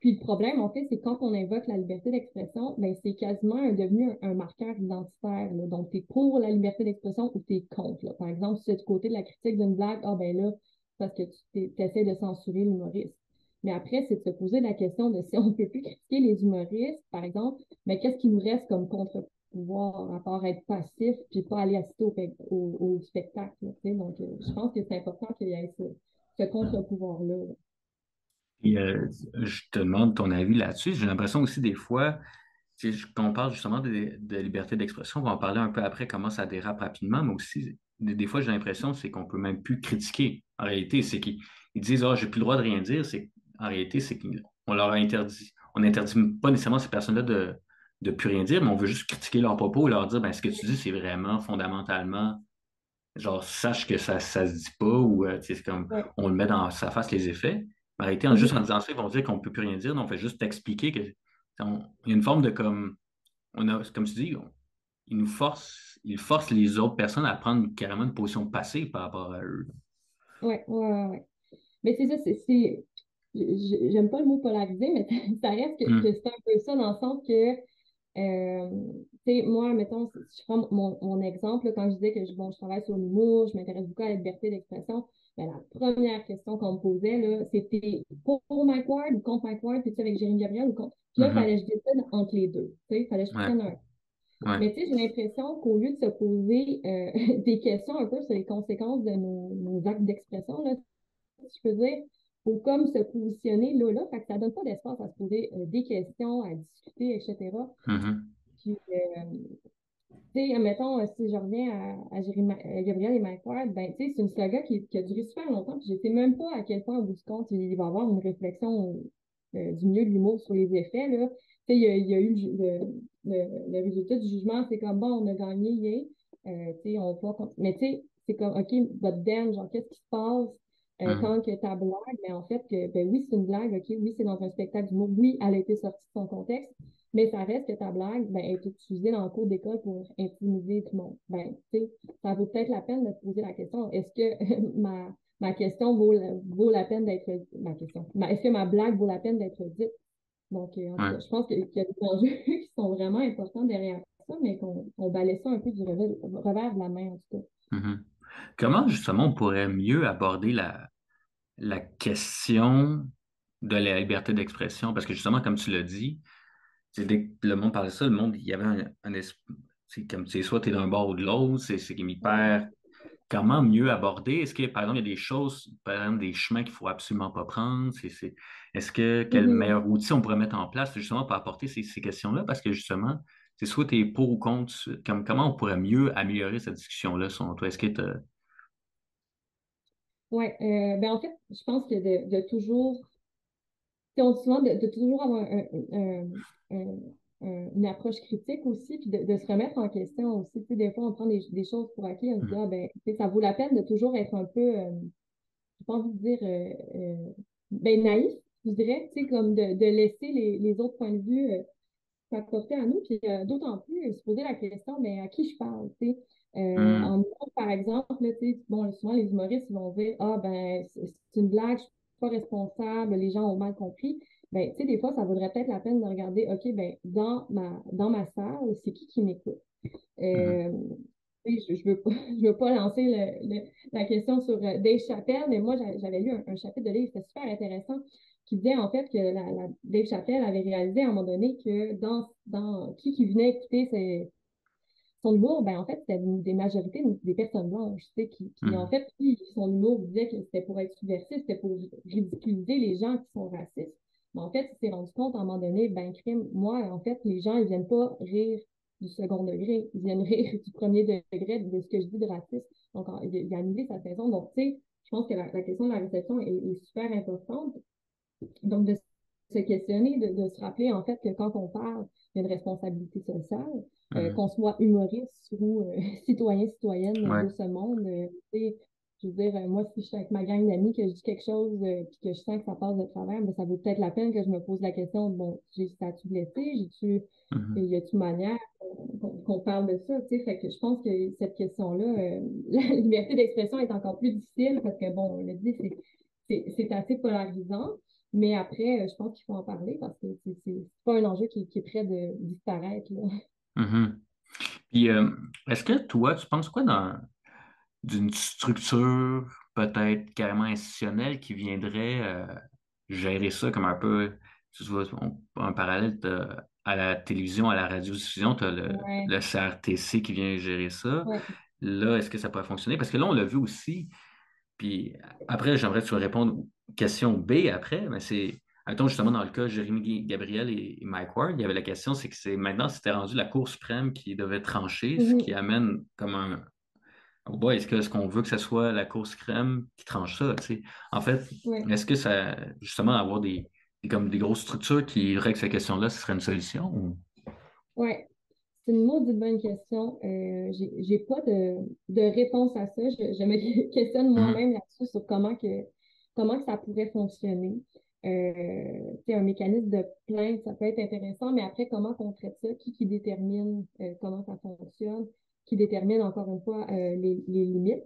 Puis le problème, en fait, c'est quand on invoque la liberté d'expression, ben, c'est quasiment devenu un, marqueur identitaire. Donc, tu es pour la liberté d'expression ou tu es contre. Par exemple, si tu es du côté de la critique d'une blague, ah ben là, parce que tu essaies de censurer l'humoriste. Mais après, c'est de se poser la question de si on ne peut plus critiquer les humoristes, par exemple, mais qu'est-ce qui nous reste comme contre-pouvoir à part être passif puis pas aller assister au, spectacle. Donc, euh, je pense que c'est important qu'il y ait ce, contre-pouvoir-là. là euh, je te demande ton avis là-dessus. J'ai l'impression aussi des fois, quand on parle justement de, liberté d'expression, on va en parler un peu après comment ça dérape rapidement, mais aussi, des, fois, j'ai l'impression c'est qu'on peut même plus critiquer. En réalité, c'est qu'ils disent Ah, j'ai plus le droit de rien dire. C'est, en réalité, c'est qu'on leur a interdit. On n'interdit pas nécessairement ces personnes-là de, de plus rien dire, mais on veut juste critiquer leurs propos et leur dire ben, ce que tu dis, c'est vraiment fondamentalement genre sache que ça ne se dit pas ou euh, c'est comme on le met dans sa face les effets. Arrêter en, juste en disant ça, ils vont dire qu'on ne peut plus rien dire. Donc, on fait juste t'expliquer qu'il y a une forme de comme. On a, comme tu dis, ils nous forcent, ils forcent les autres personnes à prendre carrément une position passive par rapport à eux. Oui, oui, oui. Mais c'est ça, c'est. J'aime pas le mot polarisé, mais ça reste que, hmm. que c'est un peu ça dans le sens que euh, moi, mettons, je prends mon, mon exemple, quand je disais que je, bon, je travaille sur l'humour, je m'intéresse beaucoup à la liberté d'expression, ben, la première question qu'on me posait, c'était pour, Mike Ward ou contre Mike Ward, puis tu avec Jérémy Gabriel ou contre? Puis là, il mm-hmm. fallait que je décide entre les deux. Il fallait que je prenne un. Mais tu sais, j'ai l'impression qu'au lieu de se poser euh, des questions un peu sur les conséquences de nos, nos actes d'expression, si je peux dire, faut comme se positionner là, là, fait que ça donne pas d'espace à se poser euh, des questions, à discuter, etc. Mm-hmm. Puis, euh, tu sais, mettons, euh, si je reviens à, à, Gabriel et Mike Ward, ben, tu sais, c'est une saga qui, qui, a duré super longtemps, puis je sais même pas à quel point, au bout du compte, il va y avoir une réflexion du milieu de l'humour sur les effets, là. Tu sais, il y a, il y a eu le, le, le, résultat du jugement, c'est comme, bon, on a gagné, yeah. tu sais, on va Mais tu sais, c'est comme, OK, but then, genre, qu'est-ce qui se passe? Euh, mm. Quand que ta blague, mais en fait, que, ben oui, c'est une blague, OK, oui, c'est dans un spectacle d'humour, oui, elle a été sortie de son contexte, mais ça reste que ta blague ben, est utilisée dans le cours d'école pour intimider tout le monde. Ben, ça vaut peut-être la peine de se poser la question, est-ce que ma, ma question vaut, vaut la peine d'être ma question. Est-ce que ma blague vaut la peine d'être dite? Donc, euh, je pense qu'il y a des enjeux qui sont vraiment importants derrière ça, mais qu'on on ça un peu du revers, de la main, en tout cas. Mm-hmm. Comment, justement, on pourrait mieux aborder la, la question de la liberté d'expression? Parce que, justement, comme tu l'as dit, dès que le monde parlait de ça, le monde, il y avait un, un c'est comme, c'est soit tu es d'un bord ou de l'autre, c'est hyper comment mieux aborder? Est-ce que, par exemple, il y a des choses, par exemple, des chemins qu'il ne faut absolument pas prendre? est-ce que quel mm-hmm. meilleur outil on pourrait mettre en place justement pour apporter ces, questions-là? Parce que justement, c'est soit tu es pour ou contre, comme, comment on pourrait mieux améliorer cette discussion-là selon toi? Est-ce que tu Oui, euh, ben en fait, je pense que de, toujours, souvent de, de, toujours avoir un, une approche critique aussi, puis de, se remettre en question aussi. Tu sais, des fois, on prend des, choses pour acquis, on se dit, mm. ah, ben, ça vaut la peine de toujours être un peu, euh, je pas envie de dire, euh, euh, ben, naïf, je dirais, tu sais, comme de, laisser les, autres points de vue s'apporter à nous, puis d'autant plus se poser la question, ben, à qui je parle, tu sais? Mm. En par exemple, bon, souvent les humoristes vont dire, ah, ben, c'est une blague, je suis pas responsable, les gens ont mal compris ben, tu sais, des fois, ça vaudrait peut-être la peine de regarder, OK, ben, dans ma, dans ma salle, c'est qui qui m'écoute? Euh, je ne veux, pas, je veux pas lancer le, la question sur euh, Dave Chappelle, mais moi, j'avais lu un, chapitre de livre, c'était super intéressant, qui disait en fait que la, Dave Chappelle avait réalisé à un moment donné que dans, dans qui qui venait écouter son humour, ben en fait, c'était des majorités des personnes blanches, tu sais, qui, qui en fait, son humour disait que c'était pour être subversif, c'était pour ridiculiser les gens qui sont racistes. Mais en fait, il s'est rendu compte à un moment donné, ben, crime, moi, en fait, les gens, ils viennent pas rire du second degré, ils viennent rire du premier degré de ce que je dis de racisme. Donc, il a annulé sa saison. Donc, tu sais, je pense que la, question de la réception est, super importante. Donc, de se questionner, de, se rappeler, en fait, que quand on parle, il y a une responsabilité sociale, euh, mm-hmm. qu'on soit humoriste ou euh, citoyen, citoyenne de ce monde. Euh, je veux dire, euh, moi, si je suis avec ma gang d'amis, que je dis quelque chose, et euh, que je sens que ça passe de travers, mais ben, ça vaut peut-être la peine que je me pose la question, bon, j'ai tu blessé, j'ai-tu, mm-hmm. y a-tu manière qu'on parle de ça, tu sais, fait que je pense que cette question-là, la liberté d'expression est encore plus difficile parce que, bon, on l'a dit, c'est assez polarisant, mais après, je pense qu'il faut en parler parce que c'est pas un enjeu qui, est prêt de disparaître, là. Mm-hmm. Puis, est-ce que toi, tu penses quoi dans d'une structure peut-être carrément institutionnelle qui viendrait euh, gérer ça comme un peu, tu vois, un parallèle à la télévision, à la radiodiffusion, tu as le, CRTC qui vient gérer ça. Là, est-ce que ça pourrait fonctionner? Parce que là, on l'a vu aussi. Puis après, j'aimerais que tu répondes aux questions B après, mais c'est. Attends, justement, dans le cas Jérémy Gabriel et Mike Ward, il y avait la question, c'est que c'est maintenant, c'était rendu la Cour suprême qui devait trancher, ce qui amène comme un, Oh est-ce que qu'on veut que ce soit la course crème qui tranche ça? En fait, est-ce que ça, justement, avoir des, comme des grosses structures qui règlent cette question-là, ce serait une solution? Oui, c'est une maudite bonne question. Euh, j'ai pas de, réponse à ça. Je, me questionne mm-hmm. moi-même là-dessus sur comment que, comment ça pourrait fonctionner. Euh, un mécanisme de plainte, ça peut être intéressant, mais après, comment on traite ça? Qui, qui détermine euh, comment ça fonctionne? qui détermine encore une fois euh, les, limites?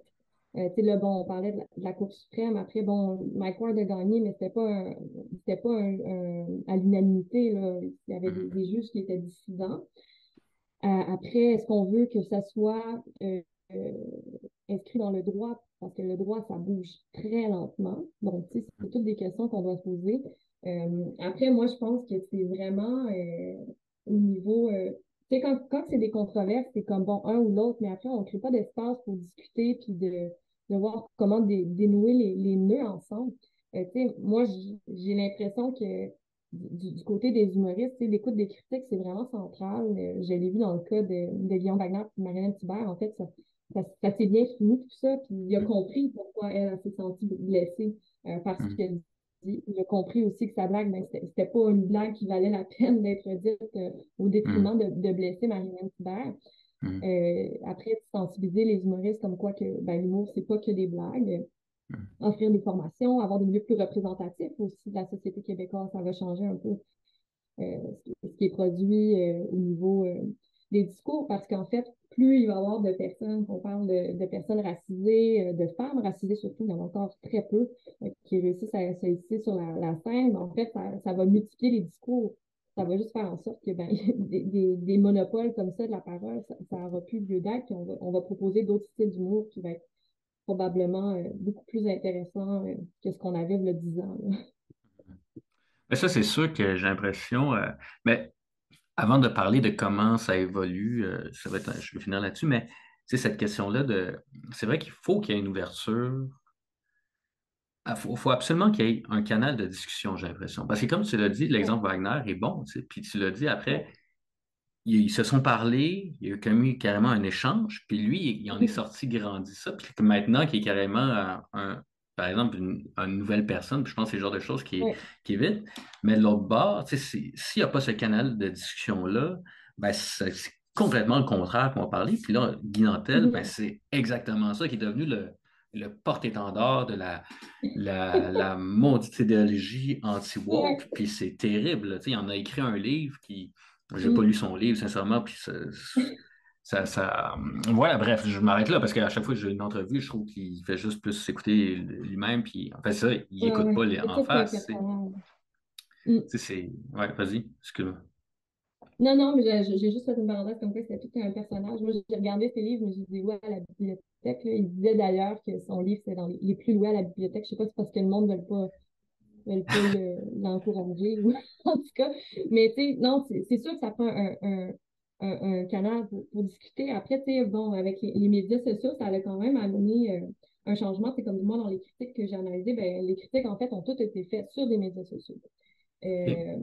Euh, là, bon, on parlait de la, Cour suprême. Après, bon, Mike Ward a gagné, mais c'était pas, c'était pas à l'unanimité. Il y avait des, juges qui étaient dissidents. Euh, après, est-ce qu'on veut que ça soit inscrit dans le droit? Parce que le droit, ça bouge très lentement. Donc, c'est toutes des questions qu'on doit se poser. après, moi, je pense que c'est vraiment au niveau sais, quand, quand c'est des controverses, c'est comme bon, un ou l'autre, mais après, on ne crée pas d'espace pour discuter puis de, de voir comment dénouer les, les, nœuds ensemble. Euh, moi, j'ai l'impression que du, côté des humoristes, l'écoute des critiques, c'est vraiment central. Euh, je l'ai vu dans le cas de, de Guillaume Wagner et Marianne Thibert. En fait, ça, ça, s'est bien fini, tout ça. Puis il a compris pourquoi elle, s'est sentie blessée euh, parce ce qu'elle mmh il a compris aussi que sa blague, ben, c'était pas une blague qui valait la peine d'être dite euh, au détriment de, de, blesser Marie-Hélène mm. euh, après, sensibiliser les humoristes comme quoi que ben, l'humour, c'est pas que des blagues. Mm. Offrir des formations, avoir des milieux plus représentatifs aussi de la société québécoise, ça va changer un peu ce qui est produit au niveau des discours, parce qu'en fait, plus il va y avoir de personnes, qu'on parle de, personnes racisées, de femmes racisées surtout, il y en a encore très peu qui réussissent à se sur la, scène, en fait, ça, va multiplier les discours ça va juste faire en sorte que ben, des, monopoles comme ça de la parole, ça n'aura plus lieu d'être. On va, proposer d'autres styles d'humour qui vont être probablement euh, beaucoup plus intéressants euh, que ce qu'on avait il y a 10 ans. Mais ça, c'est sûr que j'ai l'impression. Euh, mais avant de parler de comment ça évolue, ça va être, je vais finir là-dessus, mais c'est cette question-là de. C'est vrai qu'il faut qu'il y ait une ouverture il ah, faut, absolument qu'il y ait un canal de discussion, j'ai l'impression. Parce que comme tu l'as dit, l'exemple Wagner est bon, puis tu l'as dit après, ils, se sont parlé, il y a eu carrément un échange, puis lui, il, en est sorti grandi ça, puis maintenant qu'il est carrément un, par exemple, une, nouvelle personne, puis je pense que c'est le genre de choses qui, qui évite. Mais de l'autre bord, s'il n'y a pas ce canal de discussion-là, ben, c'est complètement le contraire qu'on va parler. Puis là, Guy Nantel, ben, c'est exactement ça qui est devenu le, le porte-étendard de la, la, la maudite idéologie anti-woke, puis c'est terrible. Il en a écrit un livre qui. J'ai n'ai pas mm. lu son livre, sincèrement, puis ça, ça, Voilà, bref, je m'arrête là parce qu'à chaque fois que j'ai une entrevue, je trouve qu'il fait juste plus s'écouter lui-même, puis en fait, ça, il n'écoute pas les, en face. C'est. Ouais, vas-y, excuse-moi. Non, non, mais j'ai juste fait une parenthèse comme quoi c'était tout un personnage. Moi, j'ai regardé ses livres, mais je disais, ouais, à la bibliothèque. Il disait d'ailleurs que son livre, c'est dans les, plus loués à la bibliothèque. Je sais pas si c'est parce que le monde ne veut pas, veut pas l'encourager, ou en tout cas. Mais tu sais, non, c'est sûr que ça prend un, un, un, canal pour, discuter. Après, tu sais, bon, avec les, médias sociaux, ça a quand même amené euh, un changement. C'est comme moi, dans les critiques que j'ai analysées, ben, les critiques, en fait, ont toutes été faites sur des médias sociaux. Euh,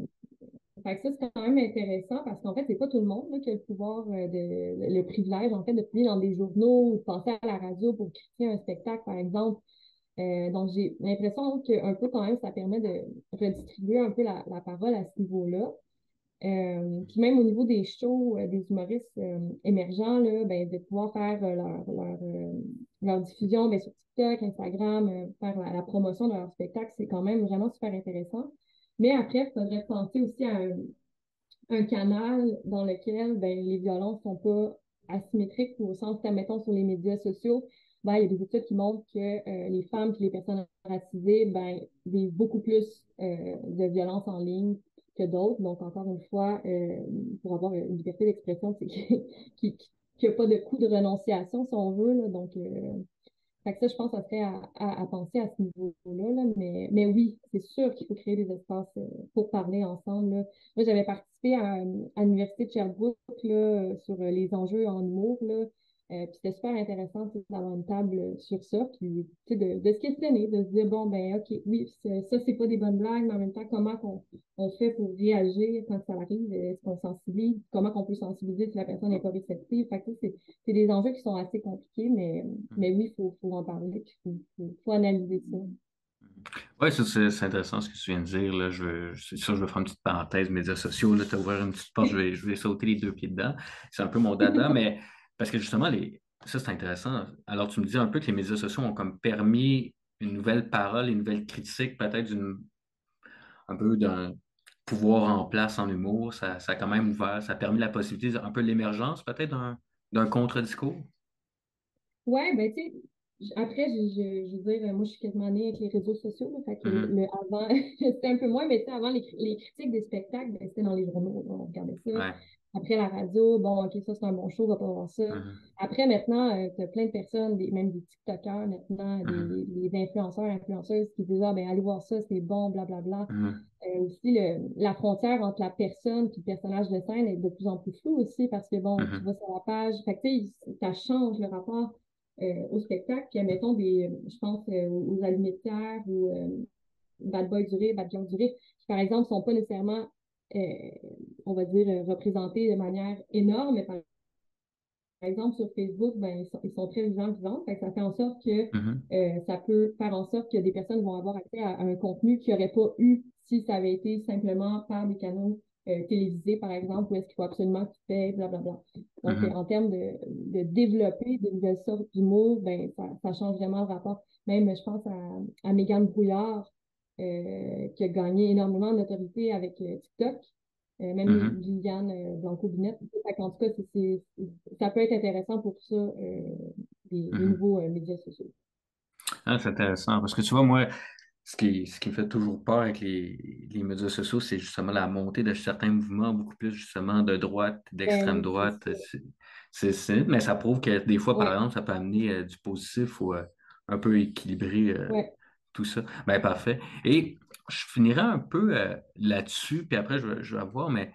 fait ça, c'est quand même intéressant parce qu'en fait, c'est pas tout le monde qui a le pouvoir, euh, de, le privilège, en fait, de publier dans des journaux ou de passer à la radio pour critiquer un spectacle, par exemple. Euh, donc, j'ai l'impression qu'un peu quand même, ça permet de redistribuer un peu la, parole à ce niveau-là. Euh, puis même au niveau des shows des humoristes émergents, là, ben, de pouvoir faire leur, leur, diffusion ben, sur TikTok, Instagram, faire la, promotion de leur spectacle, c'est quand même vraiment super intéressant. Mais après, il faudrait penser aussi à un, canal dans lequel ben, les violences ne sont pas asymétriques au sens mettons, sur les médias sociaux, ben, il y a des études qui montrent que euh, les femmes et les personnes racisées ben, vivent beaucoup plus euh, de violences en ligne que d'autres. Donc, encore une fois, euh, pour avoir une liberté d'expression, c'est qu'il n'y a pas de coût de renonciation, si on veut. Donc, fait ça, je pense, ça serait à, penser à ce niveau-là. Mais, oui, c'est sûr qu'il faut créer des espaces pour parler ensemble. Moi, j'avais participé à, l'Université de Sherbrooke sur les enjeux en humour. Euh, puis c'était super intéressant d'avoir une table sur ça, puis de, de se questionner, de se dire, bon, ben OK, oui, ça, c'est pas des bonnes blagues, mais en même temps, comment on, on fait pour réagir quand ça arrive? Est-ce qu'on sensibilise? Comment on peut sensibiliser si la personne n'est pas réceptive? Fait que c'est des enjeux qui sont assez compliqués, mais, mm. mais oui, il faut, faut, en parler, puis il faut, faut, analyser ça. Oui, c'est intéressant ce que tu viens de dire. Là. Je c'est sûr, je vais faire une petite parenthèse médias sociaux. Tu as ouvert une petite porte, je vais, je vais sauter les deux pieds dedans. C'est un peu mon dada, mais parce que justement, les... ça, c'est intéressant. Alors, tu me dis un peu que les médias sociaux ont comme permis une nouvelle parole, une nouvelle critique, peut-être un peu d'un pouvoir en place en humour. Ça, ça, a quand même ouvert, ça a permis la possibilité, un peu l'émergence peut-être d'un contre-discours. Oui, ben tu sais, après, je, je, veux dire, moi, je suis quasiment née avec les réseaux sociaux, là, fait que mm-hmm. le, avant, c'était un peu moins, mais tu sais, avant, les, les, critiques des spectacles, ben, c'était dans les journaux, on regardait ça. Après la radio, bon, OK, ça c'est un bon show, on va pas voir ça. Mm-hmm. Après, maintenant, euh, tu as plein de personnes, des, même des TikTokers maintenant, des, mm-hmm. influenceurs, influenceuses qui disent Ah, ben allez voir ça, c'est bon, blablabla. Bla, bla. Mm-hmm. euh, aussi, le, la frontière entre la personne et le personnage de scène est de plus en plus floue aussi parce que, bon, tu vas sur la page, fait que, ça change le rapport euh, au spectacle. Puis, mettons, des, je pense euh, aux allumettières ou Bad Boy Duré, Bad Girl Duré, qui, par exemple, sont pas nécessairement euh, on va dire, représentés de manière énorme. Par, exemple, sur Facebook, ben, ils, sont, très vivants, vivants. ça fait en sorte que mm-hmm. euh, ça peut faire en sorte que des personnes vont avoir accès à, un contenu qu'ils n'auraient pas eu si ça avait été simplement par des canaux euh, télévisés, par exemple, où est-ce qu'il faut absolument qu'ils paient, blablabla. Donc, mm-hmm. en termes de, de, développer de nouvelles sortes d'humour, ben, ça, ça, change vraiment le rapport. Même, je pense à, à Mégane Brouillard, euh, qui a gagné énormément de notoriété avec euh, même Mhm. Liliane Blanco-Binette. En tout cas, ça peut être intéressant pour ça, les, Mhm. nouveaux médias sociaux. Ah, c'est intéressant parce que tu vois, moi, ce qui, ce qui me fait toujours peur avec les, les médias sociaux, c'est justement la montée de certains mouvements, beaucoup plus justement de droite, Ben d'extrême droite. C'est, c'est- mais ça prouve que des fois, par exemple, ça peut amener euh, du positif ou euh, un peu équilibrer euh, ouais. tout ça. Ben, parfait. Et je finirai un peu euh, là-dessus, puis après, je, vais- voir, mais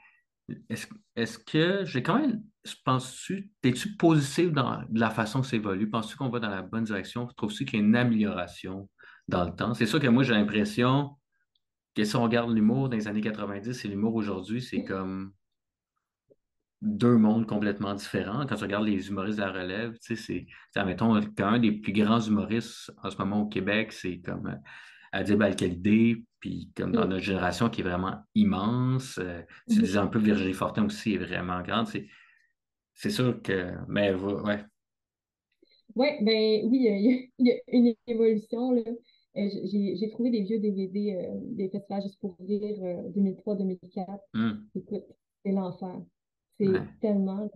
est-ce, que j'ai quand même, penses-tu, es-tu positif dans la façon que ça évolue? Penses-tu qu'on va dans la bonne direction? Trouves-tu qu'il y a une amélioration dans le temps? C'est sûr que moi, j'ai l'impression que si on regarde l'humour dans les années 90 et l'humour aujourd'hui, c'est comme deux mondes complètement différents. Quand tu regardes les humoristes de la relève, tu sais, c'est, admettons, qu'un des plus grands humoristes en ce moment au Québec, c'est comme Adib Al-Khalidé, puis comme dans Mm. notre génération qui est vraiment immense. euh, tu Mhm. disais un peu Virginie Fortin aussi est vraiment grande. C'est, c'est sûr que, mais ouais. Ouais, ben oui, il y, a il y a une évolution, là. Euh, j'ai j'ai trouvé des vieux DVD euh, des festivals juste pour rire euh, 2003-2004. Hum, Écoute, c'est l'enfer. C'est ouais, tellement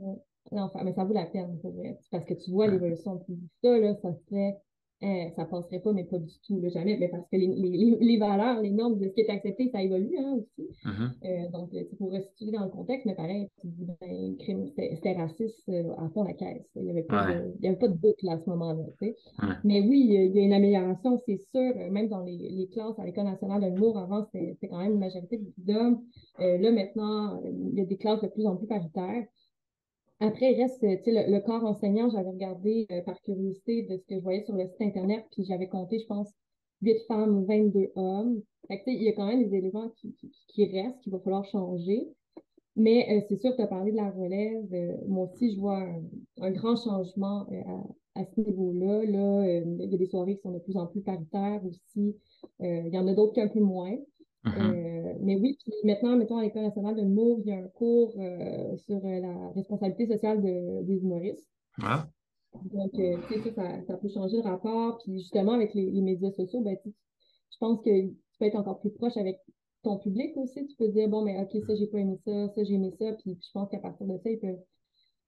l'enfer. Mais ça vaut la peine, pour vrai. Parce que tu vois ouais, l'évolution. Ça, là, ça serait, hein, ça passerait pas, mais pas du tout, là, jamais. Mais parce que les, les, les valeurs, les normes de ce qui est accepté, ça évolue, hein, aussi. mhm, Euh, donc, euh, tu pourrais situer dans le contexte, mais pareil, tu dis, ben, crime, c'était raciste euh, à fond la caisse. Il n'y avait ouais, avait pas de doute là, à ce moment-là, ouais, Mais oui, il y a une amélioration, c'est sûr. Euh, Même dans les, les classes à l'École nationale de l'humour, avant, c'était quand même une majorité d'hommes. Euh, là, maintenant, il y a des classes de plus en plus paritaires. Après, il reste, le, le corps enseignant, j'avais regardé euh, par curiosité de ce que je voyais sur le site Internet, puis j'avais compté, je pense, 8 femmes, 22 hommes. Fait que, il y a quand même des éléments qui, qui, qui restent, qu'il va falloir changer. Mais euh, c'est sûr tu as parlé de la relève. Euh, moi aussi, je vois un, un grand changement euh, à, à ce niveau-là. Là, euh, il y a des soirées qui sont de plus en plus paritaires aussi. Il y en a d'autres qui un peu moins. Mhm. Euh, mais oui, puis maintenant, mettons, à l'École nationale de l'humour, il y a un cours euh, sur euh, la responsabilité sociale de- des humoristes. Ouais, Donc, tu sais, ça, ça, peut changer le rapport. Puis justement, avec les, les médias sociaux, ben, je pense que tu peux être encore plus proche avec ton public aussi. Tu peux dire, bon, mais OK, ça, j'ai pas aimé ça, ça, j'ai aimé ça. Puis, puis je pense qu'à partir de ça, ils peuvent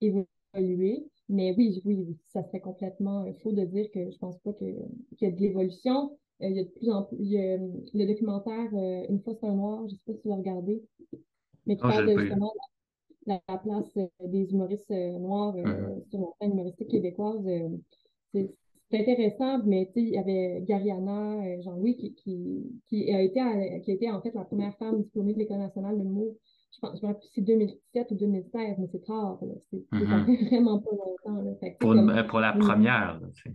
évoluer. Mais oui, oui, ça serait complètement euh, faux de dire que je pense pas qu'il y a de l'évolution. Euh, il y a de plus en plus, il y a euh, le documentaire euh, Une fois c'est un noir, je sais pas si tu l'as regardé, mais qui parle de justement la, la place des humoristes noirs sur la scène humoristique québécoise. c'est intéressant, mais tu sais, il y avait Gariana Jean-Louis qui, qui, qui a été qui a été en fait la première femme diplômée de l'École nationale de l'humour. Je pense, je me rappelle plus si c'est 2017 ou 2016, mais c'est rare. là. C'est, c'est- ça fait mhm. vraiment pas longtemps. Là. Fait que, Pour, comme, une- pour la première, sais.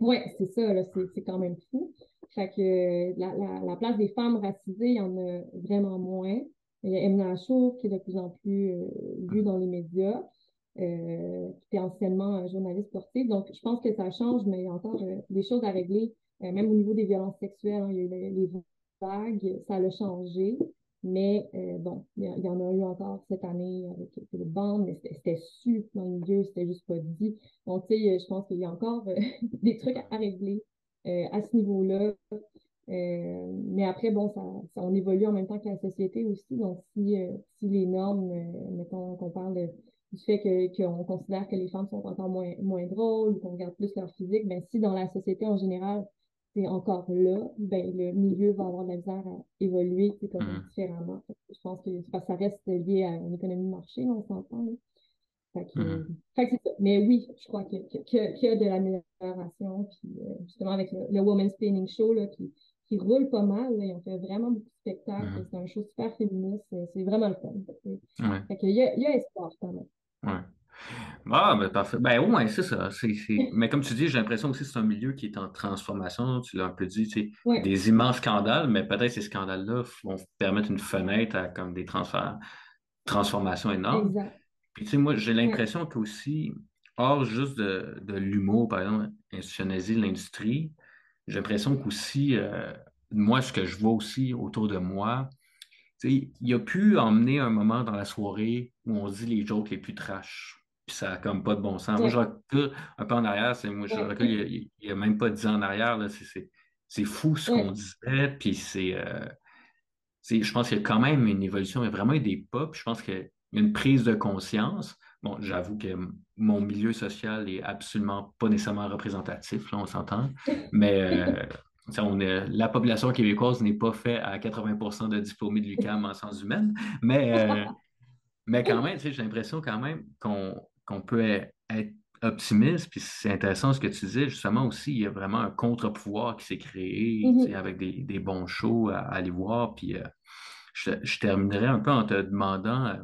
ouais, c'est ça, là, c'est, c'est quand même fou. Fait que euh, la, la, la place des femmes racisées, il y en a vraiment moins. Il y a Emna Achour qui est de plus en plus euh, vue dans les médias, euh, qui était anciennement euh, journaliste sportive. Donc, je pense que ça change, mais il y a encore euh, des choses à régler, euh, même au niveau des violences sexuelles. hein, il y a eu les, les vagues, ça a changé. Mais euh, bon, il y, en a eu encore cette année avec le bande, mais c'était su dans le milieu, c'était juste pas dit. Donc, tu sais, je pense qu'il y a encore euh, des trucs à régler euh, à ce niveau-là. Euh, mais après, bon, ça, ça, on évolue en même temps que la société aussi. Donc, si, euh, si les normes, euh, mettons qu'on parle du fait que, qu'on considère que les femmes sont encore moins, moins drôles, qu'on regarde plus leur physique, ben si dans la société en général, c'est encore là, ben le milieu va avoir de la misère à évoluer, comme Mhm, différemment. Je pense que ça reste lié à une économie de marché, on s'entend. Fait que, fait que c'est ça. Mais oui, je crois qu'il y, qu'il y a de l'amélioration. Puis euh, justement, avec le, le Women's Spinning Show là, qui, qui roule pas mal, là, ils ont fait vraiment beaucoup de spectacles. mhm. C'est un show super féministe. C'est vraiment le fun. Fait, Ouais, fait qu'il y a, il y a espoir quand même. ouais. Ah, ben parfait. Ben ouais, c'est ça. C'est, c'est... Mais comme tu dis, j'ai l'impression aussi que c'est un milieu qui est en transformation. Tu l'as un peu dit, tu sais, des immenses scandales, mais peut-être ces scandales-là vont permettre une fenêtre à comme des transfer- transformations énormes. exact. Puis tu sais, moi, j'ai l'impression qu'aussi, hors juste de, de l'humour, par exemple, institutionnaliser l'industrie, j'ai l'impression qu'aussi, euh, moi, ce que je vois aussi autour de moi, tu sais, il a pu emmener un moment dans la soirée où on dit les jokes les plus trash. Puis ça n'a comme pas de bon sens. Moi, je recule un peu en arrière. C'est, moi, je recule il n'y a, a, même pas dix ans en arrière. Là, c'est, c'est, c'est fou ce qu'on disait. Puis c'est, euh, je pense qu'il y a quand même une évolution, il y a vraiment eu des pas, puis je pense qu'il y a une prise de conscience. Bon, j'avoue que mon milieu social est absolument pas nécessairement représentatif, là, on s'entend, mais euh, on la population québécoise n'est pas faite à 80% de diplômés de l'UQAM en sciences humaines, mais, euh, mais quand même, j'ai l'impression quand même qu'on peut être optimiste, puis c'est intéressant ce que tu disais, justement aussi, il y a vraiment un contre-pouvoir qui s'est créé mm-hmm. avec des, bons shows à, aller voir, puis euh, je, terminerai un peu en te demandant, euh,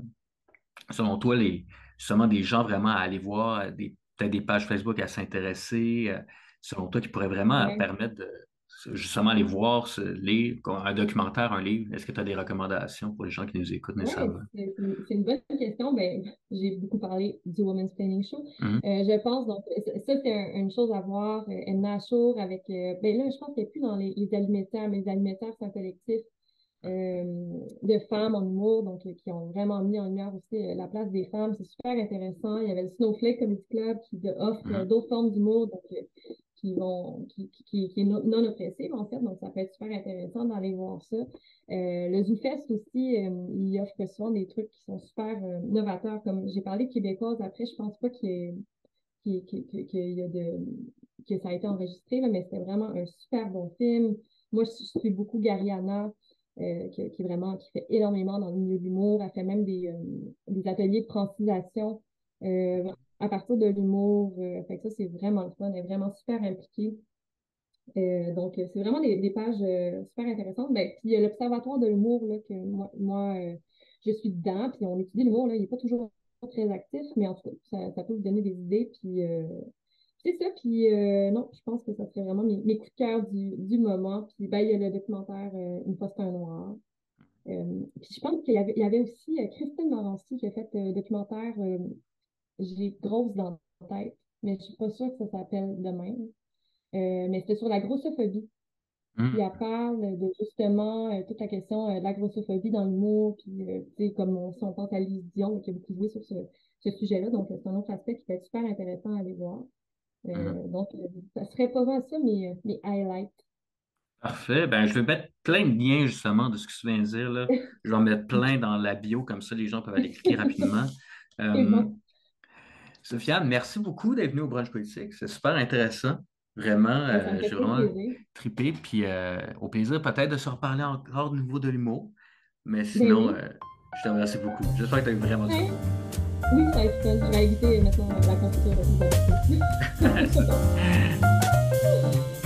selon toi, les, justement des gens vraiment à aller voir, peut-être des pages Facebook à s'intéresser, selon toi, qui pourraient vraiment permettre de justement aller voir, lire un documentaire, un livre? Est-ce que tu as des recommandations pour les gens qui nous écoutent nécessairement? c'est une bonne question. Ben, j'ai beaucoup parlé du Women's Planning Show. Mm-hmm. Euh, je pense, donc, ça, c'est une chose à voir. Edna euh, Show avec. Euh, ben là, je pense qu'il n'y a plus dans les, les alimentaires, mais les alimentaires, c'est un collectif. de femmes en humour, donc qui ont vraiment mis en lumière aussi la place des femmes. C'est super intéressant. Il y avait le Snowflake Comedy Club qui offre mm-hmm. d'autres formes d'humour. Donc, qui vont qui, qui, qui est non, oppressive en fait, donc ça peut être super intéressant d'aller voir ça. Euh, le ZooFest aussi, euh, il offre souvent des trucs qui sont super euh, novateurs, comme j'ai parlé de québécoise, après je pense pas qu'il y, y, a de que ça a été enregistré, là, mais c'était vraiment un super bon film. Moi, je suis beaucoup Gariana, qui, qui, vraiment qui fait énormément dans le milieu de l'humour. Elle fait même des, des ateliers de francisation à partir de l'humour. Euh, fait que ça, c'est vraiment le fun. Elle est vraiment super impliquée. Euh, donc, euh, c'est vraiment des, pages super intéressantes. Ben, puis, il y a l'Observatoire de l'humour, là, que moi, moi je suis dedans, puis on étudie l'humour, là, il n'est pas toujours très actif, mais en tout cas, ça, peut vous donner des idées, puis c'est ça, puis non, je pense que ça serait vraiment mes, coups de cœur du, moment, puis ben, il y a le documentaire Une c'est un noir. puis je pense qu'il y y avait aussi Christine Morancy qui a fait un documentaire j'ai grosse dans la tête, mais je suis pas sûre que ça s'appelle de même. Euh, mais c'était sur la grossophobie. Mmh. Puis elle parle de justement euh, toute la question euh, de la grossophobie dans l'humour, puis tu sais, comme on, si on pense à Lise Dion, qui a beaucoup joué sur ce, ce sujet-là, donc c'est un autre aspect qui peut être super intéressant à aller voir. Mmh. Donc, ça serait pas mal ça, mes, mes highlights. Parfait. Ben, je vais mettre plein de liens justement de ce que tu viens de dire. Là. Je vais en mettre plein dans la bio, comme ça les gens peuvent aller cliquer rapidement. Sophia, merci beaucoup d'être venue au brunch politique. C'est super intéressant. Vraiment, euh, j'ai vraiment trippé. Puis euh, au plaisir peut-être de se reparler encore de nouveau de l'humour. Mais ben sinon, euh, je te remercie beaucoup. J'espère que tu as eu vraiment du fun. Oui, ça a été fun. Ça va éviter maintenant la confiture.